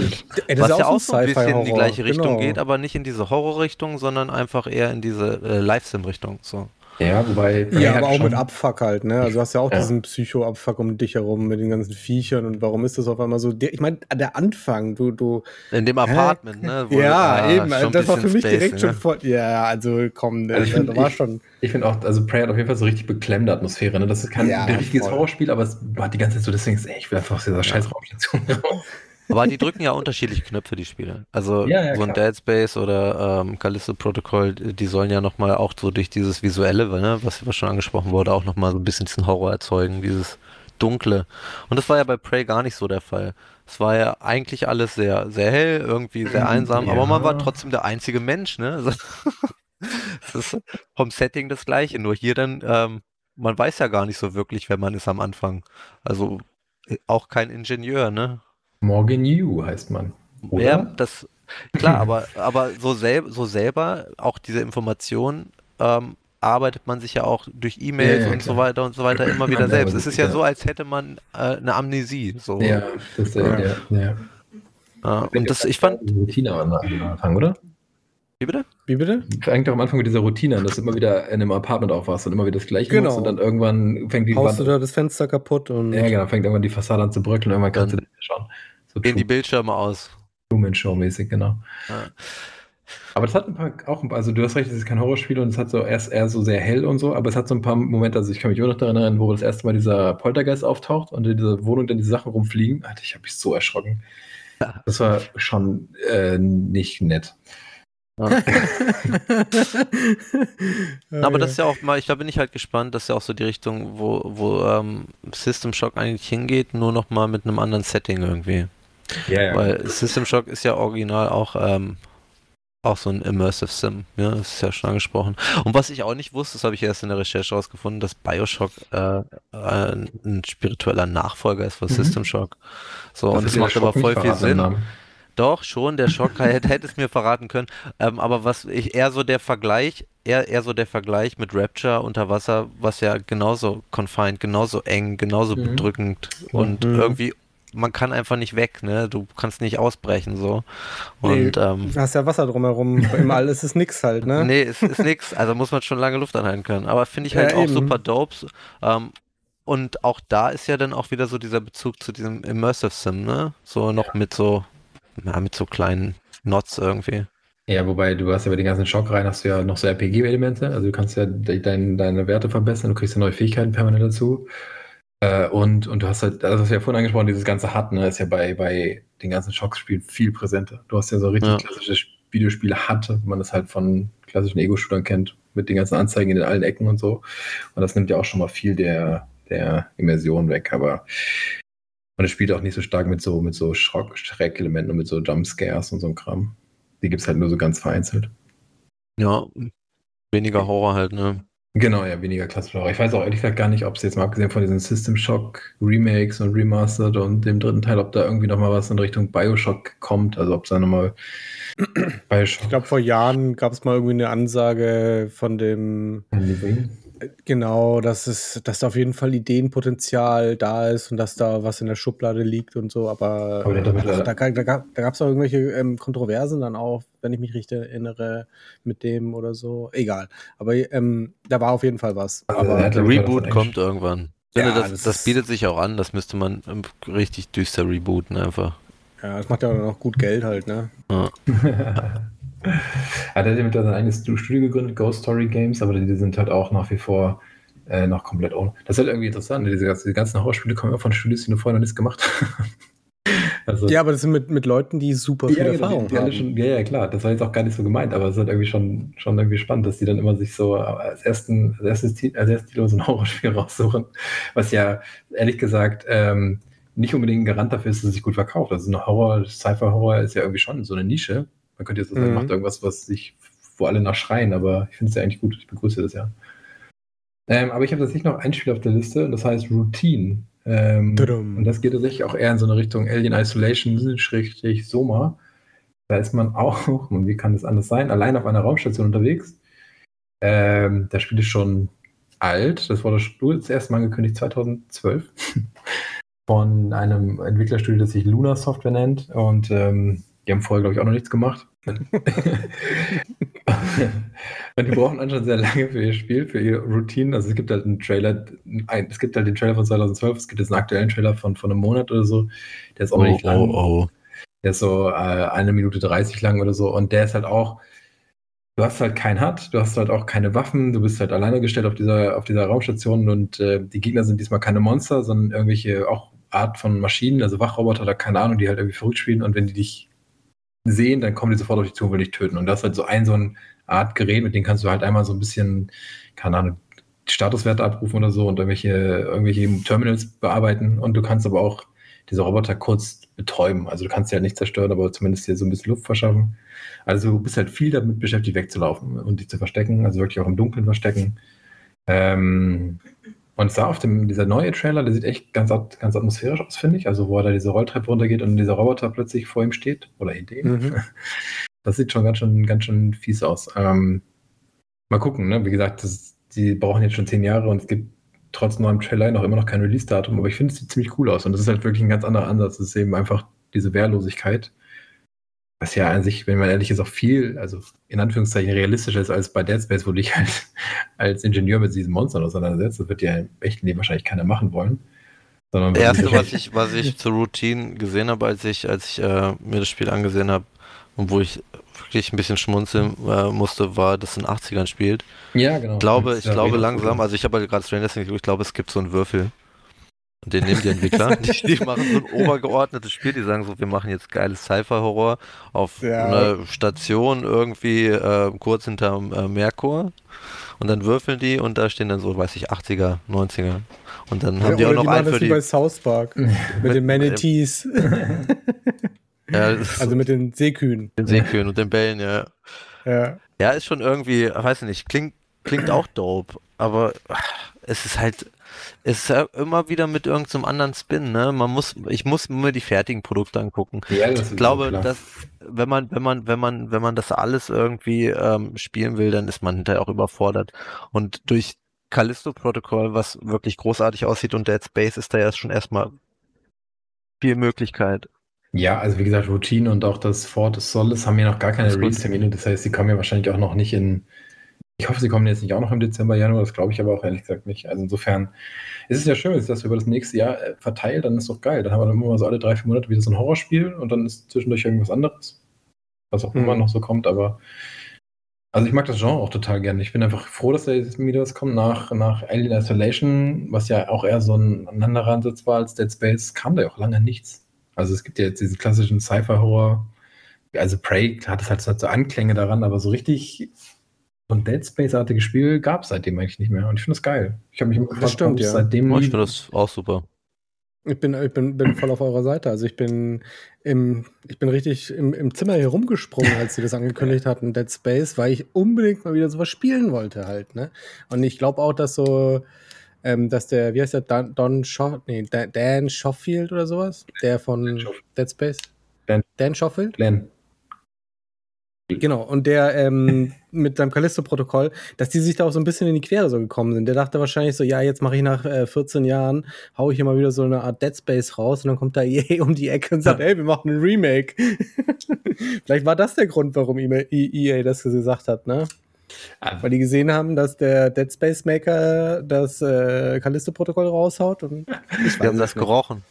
S2: was ja auch so ein bisschen in die gleiche Richtung genau. geht, aber nicht in diese Horror-Richtung, sondern einfach eher in diese äh, Live-Sim-Richtung. So.
S1: Ja, wobei.
S3: Ja, aber auch mit Abfuck halt, ne? Also du hast ja auch ja. diesen Psycho-Abfuck um dich herum mit den ganzen Viechern und warum ist das auf einmal so? Ich meine, der Anfang, du, du.
S2: In dem Apartment, ne?
S3: Wo ja, du, eben. das war für mich Space, direkt ne? schon voll. Ja, also komm, also
S1: ich find, war ich, schon. Ich finde auch, also Prey hat auf jeden Fall so richtig beklemmende Atmosphäre, ne? Das ist kein ja, richtiges. Horrorspiel, aber es hat die ganze Zeit so, deswegen, ey, ich will einfach aus dieser scheiß Raumstation raus.
S2: Aber die drücken ja unterschiedliche Knöpfe, die Spiele. Also ja, ja, so ein Dead Space oder ähm, Callisto Protocol, die sollen ja nochmal auch so durch dieses Visuelle, ne, was, was schon angesprochen wurde, auch nochmal so ein bisschen diesen Horror erzeugen, dieses Dunkle. Und das war ja bei Prey gar nicht so der Fall. Es war ja eigentlich alles sehr, sehr hell, irgendwie sehr einsam, ja. aber man war trotzdem der einzige Mensch, ne? Also, es ist vom Setting das gleiche, nur hier dann, ähm, man weiß ja gar nicht so wirklich, wenn man ist am Anfang. Also äh, auch kein Ingenieur, ne?
S1: Morgan Yu heißt man.
S2: Oder? Ja, das, klar, aber, aber so, sel so selber, auch diese Information, ähm, arbeitet man sich ja auch durch E-Mails ja, ja, und klar. so weiter und so weiter immer wieder selbst. Es ist ja, ja, so, als hätte man äh, eine Amnesie. So.
S1: Ja, das, äh, ja,
S2: ja. und das, ich fand.
S1: Routine am Anfang, oder?
S2: Wie bitte?
S3: Wie bitte?
S1: Fängt doch am Anfang mit dieser Routine an, dass du immer wieder in einem Apartment aufwachst und immer wieder das Gleiche
S3: genau. machst
S1: und dann irgendwann fängt die
S3: Haust Wand, du da das Fenster kaputt und.
S1: Ja, genau, fängt irgendwann die Fassade an zu bröckeln und irgendwann kannst du das schauen.
S2: So Gehen die Bildschirme aus.
S1: Truman Show-mäßig, genau. Ja. Aber das hat ein paar, auch, also du hast recht, es ist kein Horrorspiel und es hat so erst eher so sehr hell und so, aber es hat so ein paar Momente, also ich kann mich auch noch daran erinnern, wo das erste Mal dieser Poltergeist auftaucht und in dieser Wohnung dann diese Sachen rumfliegen. Alter, ich habe mich so erschrocken. Das war schon äh, nicht nett.
S2: Ja. Aber das ist ja auch mal, ich glaube, bin ich halt gespannt, dass ja auch so die Richtung, wo, wo ähm, System Shock eigentlich hingeht, nur noch mal mit einem anderen Setting irgendwie. Ja, ja. Weil System Shock ist ja original auch, ähm, auch so ein Immersive Sim, ja, das ist ja schon angesprochen. Und was ich auch nicht wusste, das habe ich erst in der Recherche rausgefunden, dass Bioshock äh, ein spiritueller Nachfolger ist von mhm. System Shock. So, das und das macht aber voll viel Sinn. Doch, schon, der Schock hätte, hätte es mir verraten können. Ähm, aber was ich eher so der Vergleich, eher, eher so der Vergleich mit Rapture unter Wasser, was ja genauso confined, genauso eng, genauso mhm. bedrückend und mhm. irgendwie man kann einfach nicht weg, ne? Du kannst nicht ausbrechen so. Und nee, ähm,
S3: du hast ja Wasser drumherum. Im All ist es nix halt, ne?
S2: Nee, es ist nix. Also muss man schon lange Luft anhalten können. Aber finde ich halt ja, auch eben. super dope. Ähm, und auch da ist ja dann auch wieder so dieser Bezug zu diesem Immersive Sim, ne? So noch ja. mit so, ja, mit so kleinen Nots irgendwie.
S1: Ja, wobei du hast ja bei den ganzen Schock rein, hast du ja noch so RPG-Elemente. Also du kannst ja de dein, deine Werte verbessern, du kriegst ja neue Fähigkeiten permanent dazu. Äh, und, und du hast halt, das hast du ja vorhin angesprochen, dieses ganze HUD, ne, ist ja bei, bei den ganzen Schockspielen viel präsenter. Du hast ja so richtig ja. klassische Videospiele hat, man das halt von klassischen Ego-Shootern kennt, mit den ganzen Anzeigen in allen Ecken und so. Und das nimmt ja auch schon mal viel der, der Immersion weg, aber und es spielt auch nicht so stark mit so, mit so Schreckelementen und mit so Jumpscares und so einem Kram. Die gibt es halt nur so ganz vereinzelt.
S2: Ja, weniger Horror halt, ne?
S1: Genau, ja, weniger klassischer Horror. Ich weiß auch ehrlich gesagt gar nicht, ob es jetzt mal abgesehen von diesen System Shock Remakes und Remastered und dem dritten Teil, ob da irgendwie nochmal was in Richtung Bioshock kommt. Also ob es da nochmal
S3: Bioshock. Ich glaube, vor Jahren gab es mal irgendwie eine Ansage von dem. Genau, dass es, dass da auf jeden Fall Ideenpotenzial da ist und dass da was in der Schublade liegt und so, aber, aber ach, da, da, da gab es auch irgendwelche ähm, Kontroversen dann auch, wenn ich mich richtig erinnere, mit dem oder so. Egal. Aber ähm, da war auf jeden Fall was.
S2: Also, aber der Reboot kommt irgendwann. Ich finde, ja, das, das, das, bietet sich auch an, das müsste man ähm, richtig düster rebooten einfach.
S3: Ja, das macht ja auch noch gut Geld halt, ne? Ja.
S1: Hat er mit sein eigenes Studio gegründet, Ghost Story Games, aber die sind halt auch nach wie vor äh, noch komplett ohne. Das ist halt irgendwie interessant. Diese, diese ganzen Horrorspiele kommen immer von Studios, die nur vorher noch nichts gemacht haben.
S3: also, ja, aber das sind mit, mit Leuten, die super viel ja, genau, Erfahrung die, die haben.
S1: Schon, ja, ja, klar. Das war jetzt auch gar nicht so gemeint, aber es ist halt irgendwie schon, schon irgendwie spannend, dass die dann immer sich so als, ersten, als, erstes, als erstes Titel so ein Horrorspiel raussuchen, was ja ehrlich gesagt ähm, nicht unbedingt ein Garant dafür ist, dass es sich gut verkauft. Also ein Horror, Cypher-Horror ist ja irgendwie schon so eine Nische. Man könnte jetzt sagen, mhm. macht irgendwas, was sich, wo alle nachschreien, aber ich finde es ja eigentlich gut. Ich begrüße das ja. Ähm, aber ich habe tatsächlich noch ein Spiel auf der Liste und das heißt Routine. Ähm, und das geht tatsächlich auch eher in so eine Richtung Alien Isolation, Schrägstrich Soma. Da ist man auch, und wie kann das anders sein, allein auf einer Raumstation unterwegs. Ähm, das Spiel ist schon alt. Das wurde das erste Mal angekündigt 2012 von einem Entwicklerstudio, das sich Luna Software nennt. Und ähm, die haben vorher, glaube ich, auch noch nichts gemacht. und die brauchen anscheinend sehr lange für ihr Spiel, für ihre Routine. Also es gibt halt einen Trailer, ein, es gibt halt den Trailer von 2012, es gibt jetzt einen aktuellen Trailer von, von einem Monat oder so. Der ist auch oh, nicht lang. Oh, oh. Der ist so äh, eine Minute 30 lang oder so. Und der ist halt auch, du hast halt kein HUD, du hast halt auch keine Waffen, du bist halt alleine gestellt auf dieser, auf dieser Raumstation und äh, die Gegner sind diesmal keine Monster, sondern irgendwelche auch Art von Maschinen, also Wachroboter oder keine Ahnung, die halt irgendwie verrückt spielen und wenn die dich sehen, dann kommen die sofort auf dich zu und will dich töten. Und das ist halt so ein so eine Art Gerät, mit dem kannst du halt einmal so ein bisschen, keine Ahnung, Statuswerte abrufen oder so und irgendwelche, irgendwelche Terminals bearbeiten. Und du kannst aber auch diese Roboter kurz betäuben. Also du kannst sie halt nicht zerstören, aber zumindest hier so ein bisschen Luft verschaffen. Also du bist halt viel damit beschäftigt, wegzulaufen und dich zu verstecken, also wirklich auch im Dunkeln verstecken. Ähm, und sah auf dem, dieser neue Trailer, der sieht echt ganz, ganz atmosphärisch aus, finde ich. Also, wo er da diese Rolltreppe runtergeht und dieser Roboter plötzlich vor ihm steht oder hinter ihm. Mhm. Das sieht schon ganz schön, ganz schön fies aus. Ähm, mal gucken, ne? Wie gesagt, das, die brauchen jetzt schon zehn Jahre und es gibt trotz neuem Trailer noch immer noch kein Release-Datum, aber ich finde, es sieht ziemlich cool aus und das ist halt wirklich ein ganz anderer Ansatz. Es ist eben einfach diese Wehrlosigkeit was ja an sich, wenn man ehrlich ist, auch viel, also in Anführungszeichen realistischer ist als bei Dead Space, wo du dich halt als Ingenieur mit diesen Monstern auseinandersetzt. Das wird ja im echten Leben wahrscheinlich keiner machen wollen.
S2: Sondern das Erste, was ich, was ich zur Routine gesehen habe, als ich, als ich äh, mir das Spiel angesehen habe und wo ich wirklich ein bisschen schmunzeln äh, musste, war, dass es in den 80ern spielt.
S1: Ja, genau.
S2: Ich glaube, ich glaube langsam, also ich habe halt gerade Stranger Things, ich glaube, es gibt so einen Würfel und den nehmen die Entwickler. die, die, machen so ein obergeordnetes Spiel. Die sagen so, wir machen jetzt geiles Cypher-Horror auf ja. einer Station irgendwie äh, kurz hinterm äh, Merkur. Und dann würfeln die und da stehen dann so, weiß ich, 80er, 90er. Und dann haben ja, die auch noch einen für
S3: die. bei South Park mit, mit den Manatees. ja, also mit den Seekühen.
S2: Den Seekühen und den Bällen, ja. Ja. Ja, ist schon irgendwie, weiß ich nicht, klingt, klingt auch dope, aber es ist halt, ist ja immer wieder mit irgendeinem anderen Spin, ne? Man muss, ich muss mir die fertigen Produkte angucken. Ja, ich glaube, dass wenn man, wenn man, wenn man, wenn man das alles irgendwie ähm, spielen will, dann ist man hinterher auch überfordert. Und durch Callisto Protocol, was wirklich großartig aussieht und Dead Space ist da ja schon erstmal viel Möglichkeit.
S1: Ja, also wie gesagt, Routine und auch das Fort des Solis haben ja noch gar keine Release-Termine. Das heißt, sie kommen ja wahrscheinlich auch noch nicht in, ich hoffe, sie kommen jetzt nicht auch noch im Dezember, Januar, das glaube ich aber auch ehrlich gesagt nicht. Also insofern ist es ja schön, dass das über das nächste Jahr äh, verteilt, dann ist doch geil. Dann haben wir dann immer so alle drei, vier Monate wieder so ein Horrorspiel und dann ist zwischendurch irgendwas anderes. Was auch mhm. immer noch so kommt, aber also ich mag das Genre auch total gerne. Ich bin einfach froh, dass da jetzt wieder was kommt. Nach, nach Alien Isolation, was ja auch eher so ein anderer Ansatz war als Dead Space, kam da ja auch lange nichts. Also es gibt ja jetzt diesen klassischen Sci-Fi-Horror, also Prey hat es halt so Anklänge daran, aber so richtig so ein Dead Space-artiges Spiel gab es seitdem eigentlich nicht mehr. Und ich finde das geil. Ich habe mich immer
S3: gefragt, stimmt, ja.
S2: seitdem. Oh, ich finde das auch super.
S3: Ich bin, ich bin, bin voll auf eurer Seite. Also ich bin im, ich bin richtig im, im Zimmer hier rumgesprungen, als sie das angekündigt hatten, Dead Space, weil ich unbedingt mal wieder sowas spielen wollte halt, ne? Und ich glaube auch, dass so, ähm, dass der, wie heißt der, Don, Don Scho nee, Dan Schofield oder sowas, der von Dead Space? Dan, Dan Schofield?
S1: Dan.
S3: Genau, und der ähm, mit seinem Callisto-Protokoll, dass die sich da auch so ein bisschen in die Quere so gekommen sind. Der dachte wahrscheinlich so, ja, jetzt mache ich nach äh, 14 Jahren, hau ich hier mal wieder so eine Art Dead Space raus und dann kommt da EA um die Ecke und sagt, ja. ey, wir machen ein Remake. Vielleicht war das der Grund, warum EA e das gesagt hat, ne? Also. Weil die gesehen haben, dass der Dead Space Maker das äh, Callisto-Protokoll raushaut und
S2: wir haben das nicht. gerochen.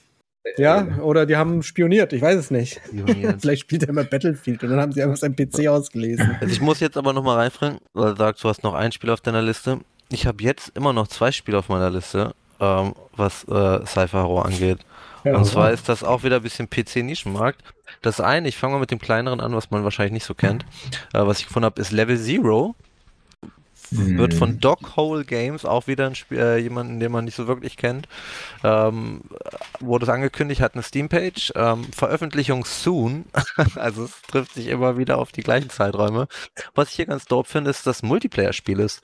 S3: Ja, oder die haben spioniert, ich weiß es nicht. Vielleicht spielt er immer Battlefield und dann haben sie einfach seinen PC ausgelesen.
S2: Also ich muss jetzt aber nochmal reinfragen, weil du sagst, du hast noch ein Spiel auf deiner Liste. Ich habe jetzt immer noch zwei Spiele auf meiner Liste, ähm, was äh, Cypher Horror angeht. Ja, und zwar ist das auch wieder ein bisschen PC-Nischenmarkt. Das eine, ich fange mal mit dem kleineren an, was man wahrscheinlich nicht so kennt. Äh, was ich gefunden habe, ist Level Zero. Wird von mhm. Dog Hole Games, auch wieder ein Spiel, äh, jemanden, den man nicht so wirklich kennt, ähm, wurde es angekündigt, hat eine Steam-Page, ähm, Veröffentlichung soon, also es trifft sich immer wieder auf die gleichen Zeiträume. Was ich hier ganz dope finde, ist, dass Multiplayer-Spiel ist.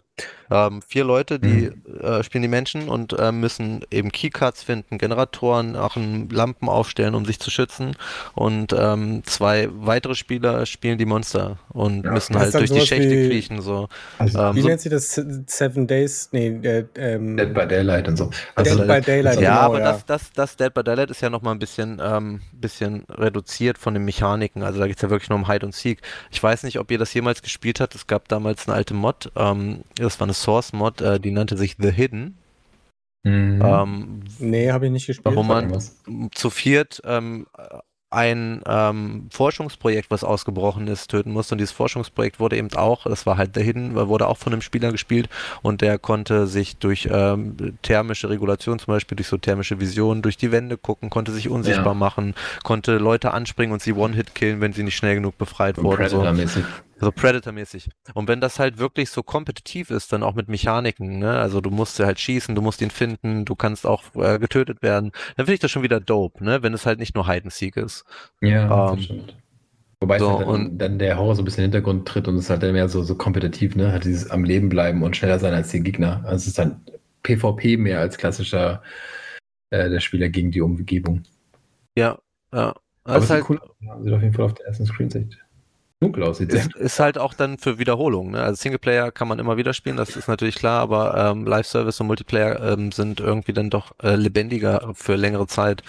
S2: Ähm, vier Leute, die mhm. äh, spielen die Menschen und äh, müssen eben Keycards finden, Generatoren, auch Lampen aufstellen, um sich zu schützen. Und ähm, zwei weitere Spieler spielen die Monster und ja, müssen halt durch die Schächte wie, kriechen. So.
S3: Also, ähm, wie so, nennt sie das? Seven Days? Nee, äh,
S1: ähm, Dead by Daylight und so.
S3: Also, Dead by Daylight.
S2: Ja, genau, aber ja. Das, das, das Dead by Daylight ist ja nochmal ein bisschen, ähm, bisschen reduziert von den Mechaniken. Also da geht es ja wirklich nur um Hide und Seek. Ich weiß nicht, ob ihr das jemals gespielt habt. Es gab damals eine alte Mod. Ähm, das war eine Source-Mod, äh, die nannte sich The Hidden.
S3: Mhm. Ähm, nee, habe ich nicht gespielt.
S2: Wo man zu viert ähm, ein ähm, Forschungsprojekt, was ausgebrochen ist, töten musste. Und dieses Forschungsprojekt wurde eben auch, das war halt The Hidden, wurde auch von einem Spieler gespielt und der konnte sich durch ähm, thermische Regulation, zum Beispiel durch so thermische Visionen, durch die Wände gucken, konnte sich unsichtbar ja. machen, konnte Leute anspringen und sie One-Hit killen, wenn sie nicht schnell genug befreit wurden. So. So Predator-mäßig. Und wenn das halt wirklich so kompetitiv ist, dann auch mit Mechaniken, ne? Also du musst ja halt schießen, du musst ihn finden, du kannst auch äh, getötet werden, dann finde ich das schon wieder dope, ne? Wenn es halt nicht nur Hide and Seek ist.
S1: Ja, ähm, das stimmt. Wobei so, halt dann, dann, der Horror so ein bisschen in den Hintergrund tritt und es ist halt dann mehr so, so kompetitiv, ne? Halt dieses am Leben bleiben und schneller sein als die Gegner. Also es ist dann PvP mehr als klassischer äh, der Spieler gegen die Umgebung.
S2: Ja, ja.
S1: Aber es ist halt cool. Sieht auf jeden Fall auf der ersten Screensicht
S2: dunkel aussieht. Ist, ist halt auch dann für Wiederholung. Ne? Also Singleplayer kann man immer wieder spielen, das ist natürlich klar, aber ähm, Live-Service und Multiplayer ähm, sind irgendwie dann doch äh, lebendiger für längere Zeit.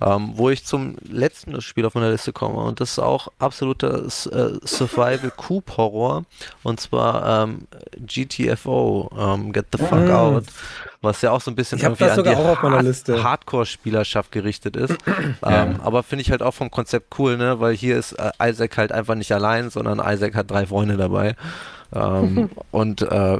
S2: Ähm, wo ich zum letzten Spiel auf meiner Liste komme und das ist auch absoluter äh, Survival Coop Horror und zwar ähm, GTFO, ähm, Get the Fuck mhm. Out was ja auch so ein bisschen
S3: irgendwie an die Hard
S2: Hardcore-Spielerschaft gerichtet ist. ja. ähm, aber finde ich halt auch vom Konzept cool, ne? weil hier ist äh, Isaac halt einfach nicht allein, sondern Isaac hat drei Freunde dabei. Ähm, und äh,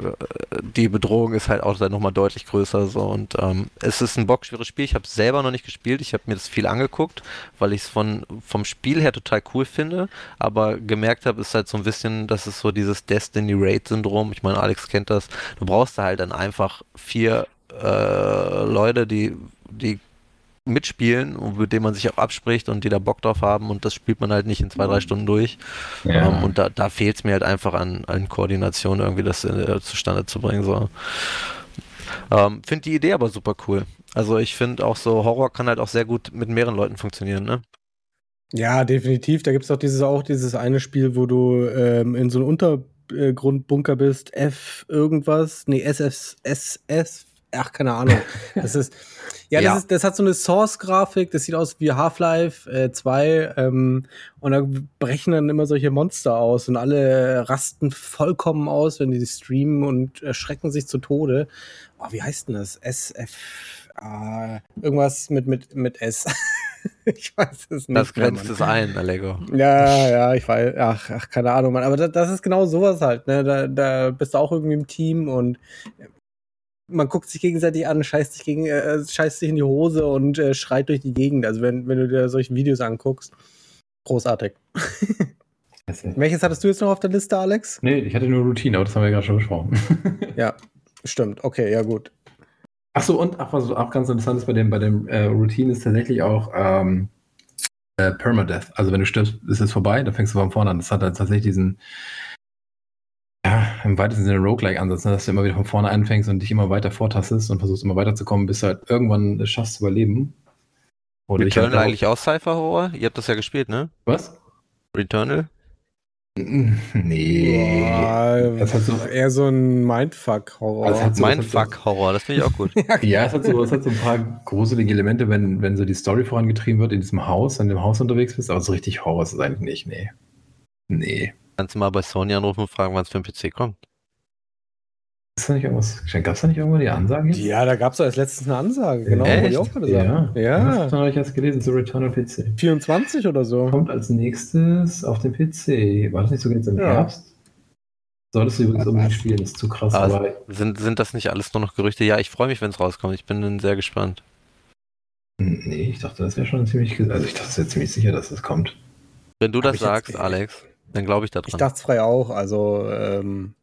S2: die Bedrohung ist halt auch dann nochmal deutlich größer. So. Und ähm, es ist ein bockschweres Spiel. Ich habe es selber noch nicht gespielt. Ich habe mir das viel angeguckt, weil ich es vom Spiel her total cool finde. Aber gemerkt habe, ist halt so ein bisschen, das ist so dieses Destiny Raid Syndrom. Ich meine, Alex kennt das. Du brauchst da halt dann einfach vier äh, Leute, die, die mitspielen und mit denen man sich auch abspricht und die da Bock drauf haben und das spielt man halt nicht in zwei, drei Stunden durch. Ja. Um, ähm, und da, da fehlt es mir halt einfach an, an Koordination, irgendwie das äh, zustande zu bringen. So. Ähm, finde die Idee aber super cool. Also ich finde auch so, Horror kann halt auch sehr gut mit mehreren Leuten funktionieren, ne?
S3: Ja, definitiv. Da gibt es auch dieses, auch dieses eine Spiel, wo du ähm, in so einem Untergrundbunker bist, F irgendwas, nee, SS, SS, ach, keine Ahnung. Das ist, ja, das, ja. Ist, das hat so eine Source-Grafik, das sieht aus wie Half-Life äh, 2 ähm, und da brechen dann immer solche Monster aus und alle rasten vollkommen aus, wenn die streamen und erschrecken sich zu Tode. Oh, wie heißt denn das? SF, äh, irgendwas mit, mit, mit S.
S2: ich weiß es nicht. Das grenzt es ein, Allego.
S3: Ja, ja, ich weiß. Ach, ach keine Ahnung, Mann. Aber das, das, ist genau sowas halt. Ne? Da, da bist du auch irgendwie im Team und man guckt sich gegenseitig an, scheißt sich, gegen, äh, scheißt sich in die Hose und äh, schreit durch die Gegend. Also wenn, wenn du dir solche Videos anguckst, großartig. Welches hattest du jetzt noch auf der Liste, Alex?
S1: Nee, ich hatte nur Routine, aber das haben wir ja gerade schon besprochen.
S3: ja, stimmt. Okay, ja gut.
S1: Achso, und ach, was auch ganz interessant ist bei dem, bei dem äh, Routine ist tatsächlich auch ähm, äh, Permadeath. Also wenn du stirbst, ist es vorbei, dann fängst du von vorne an. Das hat halt tatsächlich diesen, ja, im weitesten Sinne Roguelike-Ansatz, ne? dass du immer wieder von vorne anfängst und dich immer weiter vortastest und versuchst immer weiterzukommen, bis du halt irgendwann es schaffst zu überleben.
S2: Oder Returnal halt eigentlich auch Cypher-Horror? Ihr habt das ja gespielt, ne?
S1: Was?
S2: Returnal?
S1: Nee.
S3: Boah, das hat so, eher so ein Mindfuck-Horror.
S2: Also Mindfuck-Horror, das finde ich auch gut.
S1: ja, es hat, so, es hat so ein paar gruselige Elemente, wenn, wenn so die Story vorangetrieben wird in diesem Haus, in dem Haus unterwegs bist, aber so richtig Horror ist es eigentlich nicht, nee. Nee.
S2: Kannst du mal bei Sony anrufen und fragen, wann es für den PC kommt?
S1: Ist da nicht irgendwas? Gab es da nicht irgendwo die Ansage?
S3: Ja, da gab es als letztes eine Ansage, genau.
S2: Echt? Ich auch
S1: gerade ja. ja. Das habe ich erst gelesen, zu Returnal PC.
S3: 24 oder so.
S1: Kommt als nächstes auf den PC. War das nicht sogar jetzt im ja. Herbst? Solltest du übrigens unbedingt spielen, das ist zu krass.
S2: Aber sind, sind das nicht alles nur noch Gerüchte? Ja, ich freue mich, wenn es rauskommt. Ich bin sehr gespannt.
S1: Nee, ich dachte, das wäre schon ziemlich. Also, ich dachte, es wäre ziemlich sicher, dass es kommt.
S2: Wenn du das sagst, Alex, dann glaube ich daran.
S3: Ich dachte es frei auch. Also, ähm,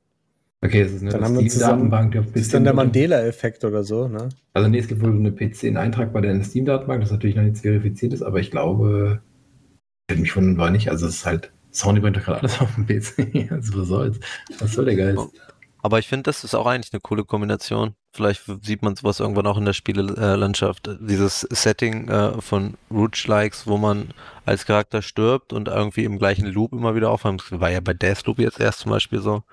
S1: Okay, es ist eine
S3: dann haben wir Steam-Datenbank. Das ist dann der Mandela-Effekt oder so, ne?
S1: Also nee, es gibt wohl eine PC, einen Eintrag bei der Steam-Datenbank, das natürlich noch nicht verifiziert ist, aber ich glaube, ich hätte mich von war nicht, also es ist halt, Sony bringt doch gerade alles auf dem PC. also was soll's? Was soll der Geist?
S2: Aber ich finde, das ist auch eigentlich eine coole Kombination. Vielleicht sieht man sowas irgendwann auch in der Spielelandschaft. Dieses Setting äh, von Rouge-Likes, wo man als Charakter stirbt und irgendwie im gleichen Loop immer wieder aufhört. Das war ja bei Deathloop jetzt erst zum Beispiel so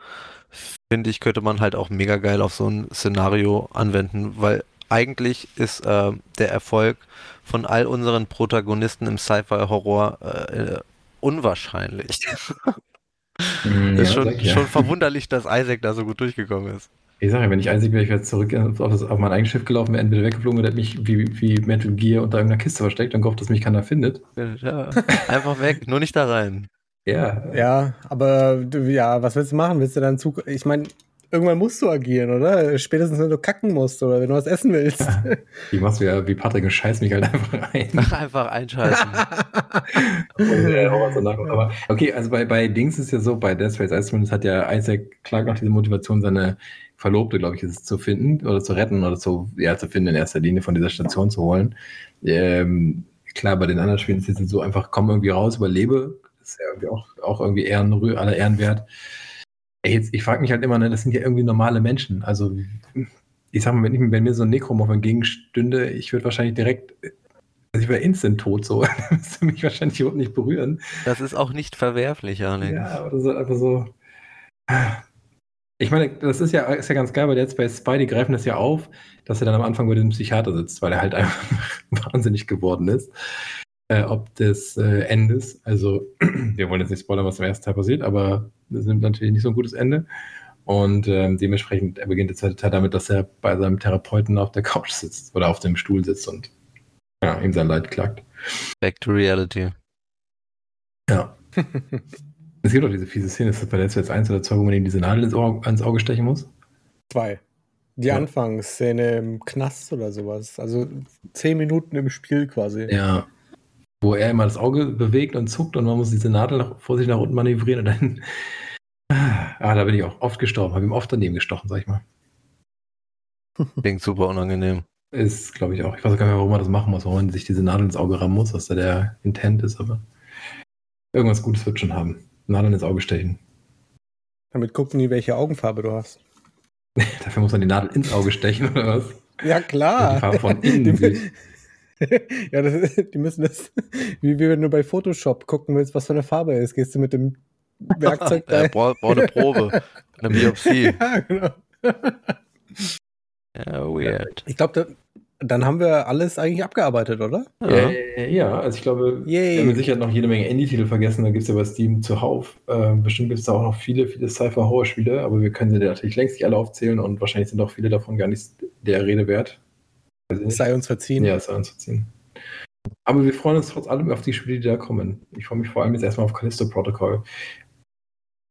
S2: finde ich, könnte man halt auch mega geil auf so ein Szenario anwenden, weil eigentlich ist äh, der Erfolg von all unseren Protagonisten im Sci-Fi-Horror äh, unwahrscheinlich. Ist ja, schon, ja. schon verwunderlich, dass Isaac da so gut durchgekommen ist.
S1: Ich sage ja, wenn ich Isaac wäre, ich wäre zurück auf, das, auf mein eigenes Schiff gelaufen, wäre entweder weggeflogen oder hätte mich wie, wie Metal Gear unter irgendeiner Kiste versteckt und gehofft, dass mich keiner findet.
S2: Ja, einfach weg, nur nicht da rein.
S3: Ja. Ja, aber ja, was willst du machen? Willst du dann zu. Ich meine, irgendwann musst du agieren, oder? Spätestens, wenn du kacken musst oder wenn du was essen willst. Ja.
S1: Wie machst du ja wie Patrick und scheiß mich halt einfach rein.
S2: Ach, einfach einscheißen.
S1: aber okay, also bei, bei Dings ist ja so, bei Death Space Ice hat ja Isaac Clark noch diese Motivation, seine Verlobte, glaube ich, ist es zu finden oder zu retten oder zu, ja, zu finden in erster Linie von dieser Station zu holen. Ähm, klar, bei den anderen Spielen ist es so einfach, komm irgendwie raus, überlebe, ist ja irgendwie auch, auch irgendwie Ehren, aller Ehren wert. Ey, jetzt, ich frage mich halt immer, ne, das sind ja irgendwie normale Menschen. Also, ich sag mal, wenn, ich, wenn mir so ein Nekromorph entgegenstünde, ich würde wahrscheinlich direkt, also ich wäre instant tot so. das müsste mich wahrscheinlich überhaupt nicht berühren.
S2: Das ist auch nicht verwerflich, Alex.
S1: Ja, aber so einfach so. Ich meine, das ist ja, ist ja ganz geil, weil jetzt bei Spy, die greifen das ja auf, dass er dann am Anfang bei dem Psychiater sitzt, weil er halt einfach wahnsinnig geworden ist äh, ob des äh, Endes. Also, wir wollen jetzt nicht spoilern, was im ersten Teil passiert, aber das nimmt natürlich nicht so ein gutes Ende. Und ähm, dementsprechend er beginnt der zweite Teil damit, dass er bei seinem Therapeuten auf der Couch sitzt oder auf dem Stuhl sitzt und ja, ihm sein Leid klagt.
S2: Back to reality.
S1: Ja. es gibt auch diese fiese Szene, ist das bei Let's 1 oder 2, wo man ihm diese Nadel ins Auge, ins Auge stechen muss?
S3: Zwei. Die ja. Anfangsszene im Knast oder sowas. Also zehn Minuten im Spiel quasi.
S1: Ja, wo er immer das Auge bewegt und zuckt und man muss diese Nadel nach, vor sich nach unten manövrieren und dann. Ah, da bin ich auch oft gestorben, habe ihm oft daneben gestochen, sag ich mal.
S2: Klingt super unangenehm.
S1: Ist, glaube ich, auch. Ich weiß auch gar nicht mehr, warum man das machen muss, warum man sich diese Nadel ins Auge rammen muss, was da der Intent ist, aber irgendwas Gutes wird schon haben. Nadeln ins Auge stechen.
S3: Damit gucken die, welche Augenfarbe du hast.
S1: Dafür muss man die Nadel ins Auge stechen, oder was?
S3: Ja, klar.
S1: Die Farbe von innen.
S3: ja, das, die müssen das, wie, wie wenn du bei Photoshop gucken willst, was für eine Farbe ist. Gehst du mit dem Werkzeug
S2: da. Ja, brauch, brauch eine Probe, eine Biopsie. ja, genau. Ja, weird.
S3: Ich glaube, dann haben wir alles eigentlich abgearbeitet, oder?
S1: Ja, ja also ich glaube, Yay. wir haben sicher noch jede Menge Indie-Titel vergessen. Da gibt es ja bei Steam zuhauf. Äh, bestimmt gibt es da auch noch viele, viele Cypher-Horror-Spiele, aber wir können sie natürlich längst nicht alle aufzählen und wahrscheinlich sind auch viele davon gar nicht der Rede wert.
S3: Sei uns verziehen.
S1: Ja, sei uns verziehen. Aber wir freuen uns trotz allem auf die Spiele, die da kommen. Ich freue mich vor allem jetzt erstmal auf Callisto Protocol.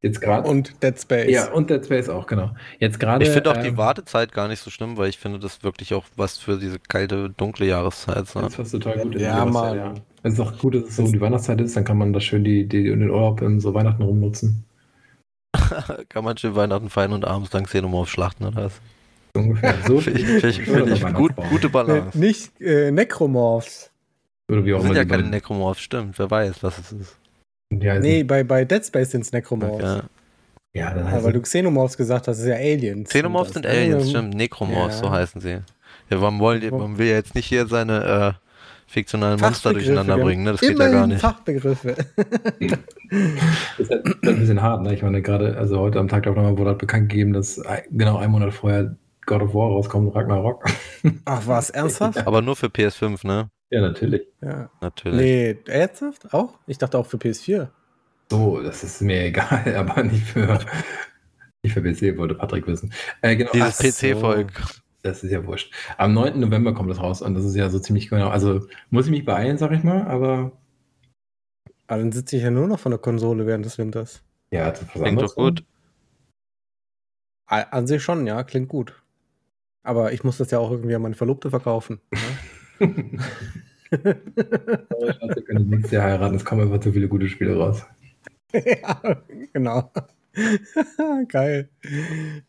S1: Jetzt gerade.
S3: Und Dead Space.
S1: Ja, und Dead Space auch, genau. Jetzt gerade.
S2: Ich finde auch ähm, die Wartezeit gar nicht so schlimm, weil ich finde das wirklich auch was für diese kalte, dunkle Jahreszeit.
S1: Das ist total gut.
S3: Ja, Mann. Ja.
S1: Es ist auch gut, dass es so um die Weihnachtszeit ist, dann kann man das schön die, die, den Urlaub in so Weihnachten rumnutzen.
S2: kann man schön Weihnachten feiern und abends dann Xenomorph schlachten oder was?
S1: Ungefähr. So
S2: Finde ich, find ich, find ich gut, gute Balance.
S3: Äh, nicht äh, Necromorphs.
S1: Oder wie auch
S2: Das sind ja keine Necromorphs, stimmt. Wer weiß, was es ist.
S1: die heißen.
S3: Nee, bei, bei Dead Space sind es Necromorphs.
S2: Ja.
S1: Ja, dann
S3: Ja, weil du Xenomorphs gesagt hast, das ist ja Aliens.
S2: Xenomorphs sind
S3: das, ne?
S2: Aliens, stimmt. Necromorphs,
S3: Ja.
S2: so heißen sie. Ja, man, will, man will ja jetzt nicht hier seine äh, fiktionalen Monster durcheinander bringen, ne? Das geht ja gar nicht.
S3: Fachbegriffe.
S1: ist halt ein bisschen hart, ne? Ich meine, gerade, also heute am Tag der Aufnahme wurde halt bekannt gegeben, dass genau einen Monat vorher God of War rauskommt, Ragnarok.
S3: Ach was, ernsthaft?
S2: Aber nur für PS5, ne?
S1: Ja, natürlich.
S3: Ja.
S2: Natürlich.
S3: Nee, ernsthaft? Auch? Ich dachte auch für PS4.
S1: So, das ist mir egal, aber nicht für, nicht für PC, wollte Patrick wissen. Äh, genau,
S2: Dieses PC-Volk.
S1: Das ist ja wurscht. Am 9. November kommt das raus und das ist ja so ziemlich genau. Also muss ich mich beeilen, sag ich mal, aber
S3: Aber dann sitze ich ja nur noch von der Konsole während des Winters.
S1: ja, das
S2: Klingt doch gut.
S3: A- An sich schon, ja, klingt gut. Aber ich muss das ja auch irgendwie an meine Verlobte verkaufen. Ne?
S1: Sorry, Schatz, wir können nächstes Jahr heiraten, es kommen einfach zu viele gute Spiele raus.
S3: ja, genau. Geil.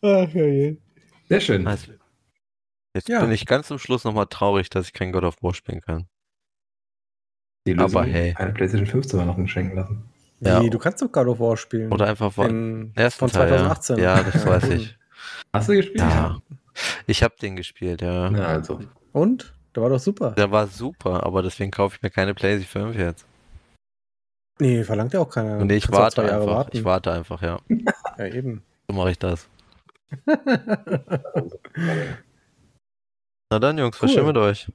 S3: Ach, je.
S1: Sehr schön.
S2: Nice. Jetzt
S3: Ja.
S2: bin ich ganz zum Schluss nochmal traurig, dass ich kein God of War spielen kann.
S1: Die Lösung,
S2: aber hey.
S1: eine PlayStation 5 zu Weihnachten schenken lassen.
S2: Ja.
S3: Wie, du kannst doch God of War spielen.
S2: Oder einfach ersten
S3: von
S2: Teil,
S3: 2018.
S2: Ja, ja das weiß ich.
S1: Hast du gespielt?
S2: Ja. Ich habe den gespielt, ja.
S1: Na, also.
S3: Und? Der war doch super.
S2: Der war super, aber deswegen kaufe ich mir keine PlayStation 5 jetzt.
S3: Nee, verlangt ja auch keiner.
S2: Und ich warte einfach.
S3: warten.
S2: Ich warte einfach, ja.
S3: Ja, eben.
S2: So mache ich das. Na dann, Jungs,
S3: Cool.
S2: mit euch?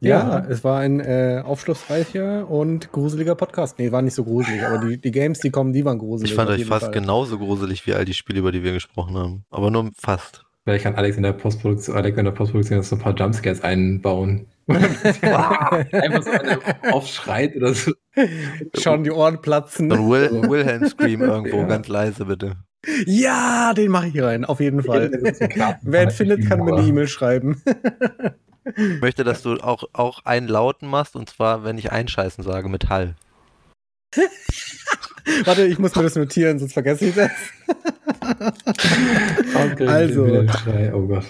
S3: Ja,
S1: Ja.
S3: es war ein äh, aufschlussreicher und gruseliger Podcast. Nee, war nicht so gruselig, aber die, die Games, die kommen, die waren gruselig.
S2: Ich fand euch fast
S3: Fall.
S2: genauso gruselig wie all die Spiele, über die wir gesprochen haben. Aber nur fast.
S1: Vielleicht kann Alex in der Postproduktion, Alex in der Postproduktion so ein paar Jumpscares einbauen. Einfach so, wenn er aufschreit oder so.
S3: Schon die Ohren platzen.
S2: So ein Will Wilhelm Scream irgendwo,
S1: Ja.
S2: ganz leise bitte.
S3: Ja, den mache ich rein, auf jeden Fall. Wer ihn findet, kann mir eine E-Mail schreiben.
S2: Ich möchte, dass du auch, auch einen Lauten machst, und zwar, wenn ich einscheißen sage, mit Hall.
S3: Warte, ich muss mir das notieren, sonst vergesse ich das. Also.
S1: Also. Oh Gott.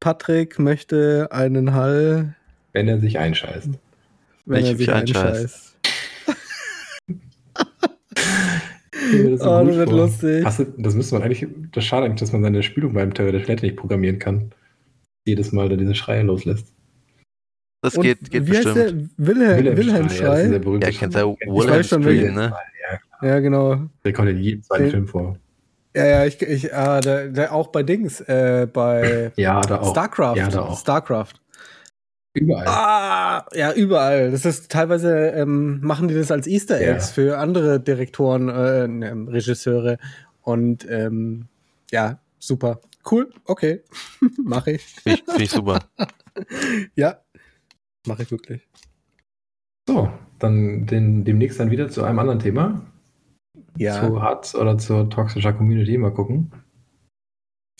S3: Patrick möchte einen Hall,
S1: Wenn er sich einscheißt.
S3: wenn
S2: Ich
S3: er
S2: mich
S3: sich
S2: einscheiß.
S3: einscheißt.
S1: Das
S3: Oh, das wird
S1: vor.
S3: lustig.
S1: Hast du, das müsste man eigentlich, das schade eigentlich, dass man seine Spülung beim Terror der Toilette nicht programmieren kann. Jedes Mal, da diese Schreie loslässt.
S2: Das
S3: Und
S2: geht, geht
S3: wie heißt
S2: bestimmt.
S3: der? Wilhelm, Wilhelm
S1: Ja, das ist
S3: Schrei?
S1: der berühmte
S2: Ja, kennt ja
S1: Schrei.
S2: Wilhelm Scream,
S3: welche-
S2: ne?
S1: Ja,
S3: Ja, genau.
S1: der kommt in jedem zweiten
S3: Den-
S1: Film vor.
S3: Ja, ja, ich, ich ah, der, der auch bei Dings, äh, bei
S1: Ja, da auch.
S3: StarCraft.
S1: Ja, da auch.
S3: StarCraft.
S1: Überall.
S3: Ah, ja, überall. Das ist teilweise ähm, machen die das als Easter
S1: Ja.
S3: Eggs für andere Direktoren, äh, ne, Regisseure und ähm, ja, super. Cool, okay. Mache ich.
S2: Finde ich, find ich super.
S3: Ja. Mache ich wirklich.
S1: So, dann den, demnächst dann wieder zu einem anderen Thema.
S3: Ja.
S1: Zu Hard oder zur toxischer Community. Mal gucken.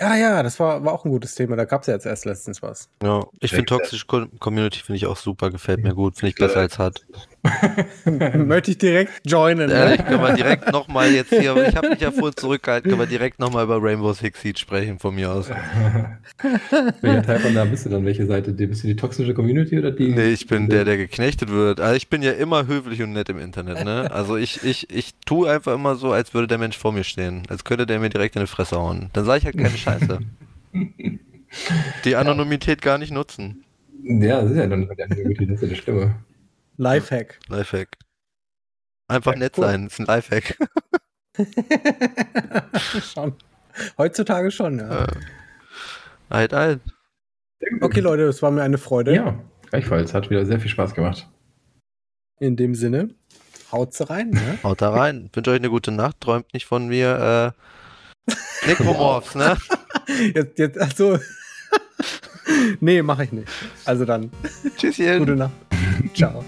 S3: Ja, ja, das war, war auch ein gutes Thema. Da gab es ja jetzt erst letztens was.
S2: Ja, ich finde toxische Co- Community finde ich auch super, gefällt mir gut, finde ich besser als hart.
S3: Möchte ich direkt joinen.
S2: Ehrlich,
S3: Ne?
S2: können wir direkt nochmal jetzt hier, ich habe mich ja vorhin zurückgehalten, können wir direkt nochmal über Rainbow Six Siege sprechen von mir aus.
S1: Welcher Teil von da bist du dann? Welche Seite? Die- Bist du die toxische Community oder die?
S2: Nee, ich bin der, der geknechtet wird. Also ich bin ja immer höflich und nett im Internet, ne? Also ich, ich, ich tue einfach immer so, als würde der Mensch vor mir stehen. Als könnte der mir direkt in die Fresse hauen. Dann sage ich halt keine Scheiße. Die Anonymität gar nicht nutzen.
S1: Ja, das ist ja dann mit der Community, das ist ja die Stimme.
S3: Lifehack.
S2: Lifehack. Einfach nett
S3: cool.
S2: sein, ist ein Lifehack.
S3: schon. Heutzutage schon, ja.
S2: Äh, Halt, halt.
S3: Okay, Leute, es war mir eine Freude.
S1: Ja, gleichfalls. Hat wieder sehr viel Spaß gemacht.
S3: In dem Sinne, haut's rein, ne?
S2: Haut da rein. Wünsche euch eine gute Nacht. Träumt nicht von mir. Äh, Necromorphs, ne?
S3: Jetzt, jetzt, ach so. nee, mache ich nicht. Also dann,
S2: Tschüsschen.
S3: gute Nacht. 找。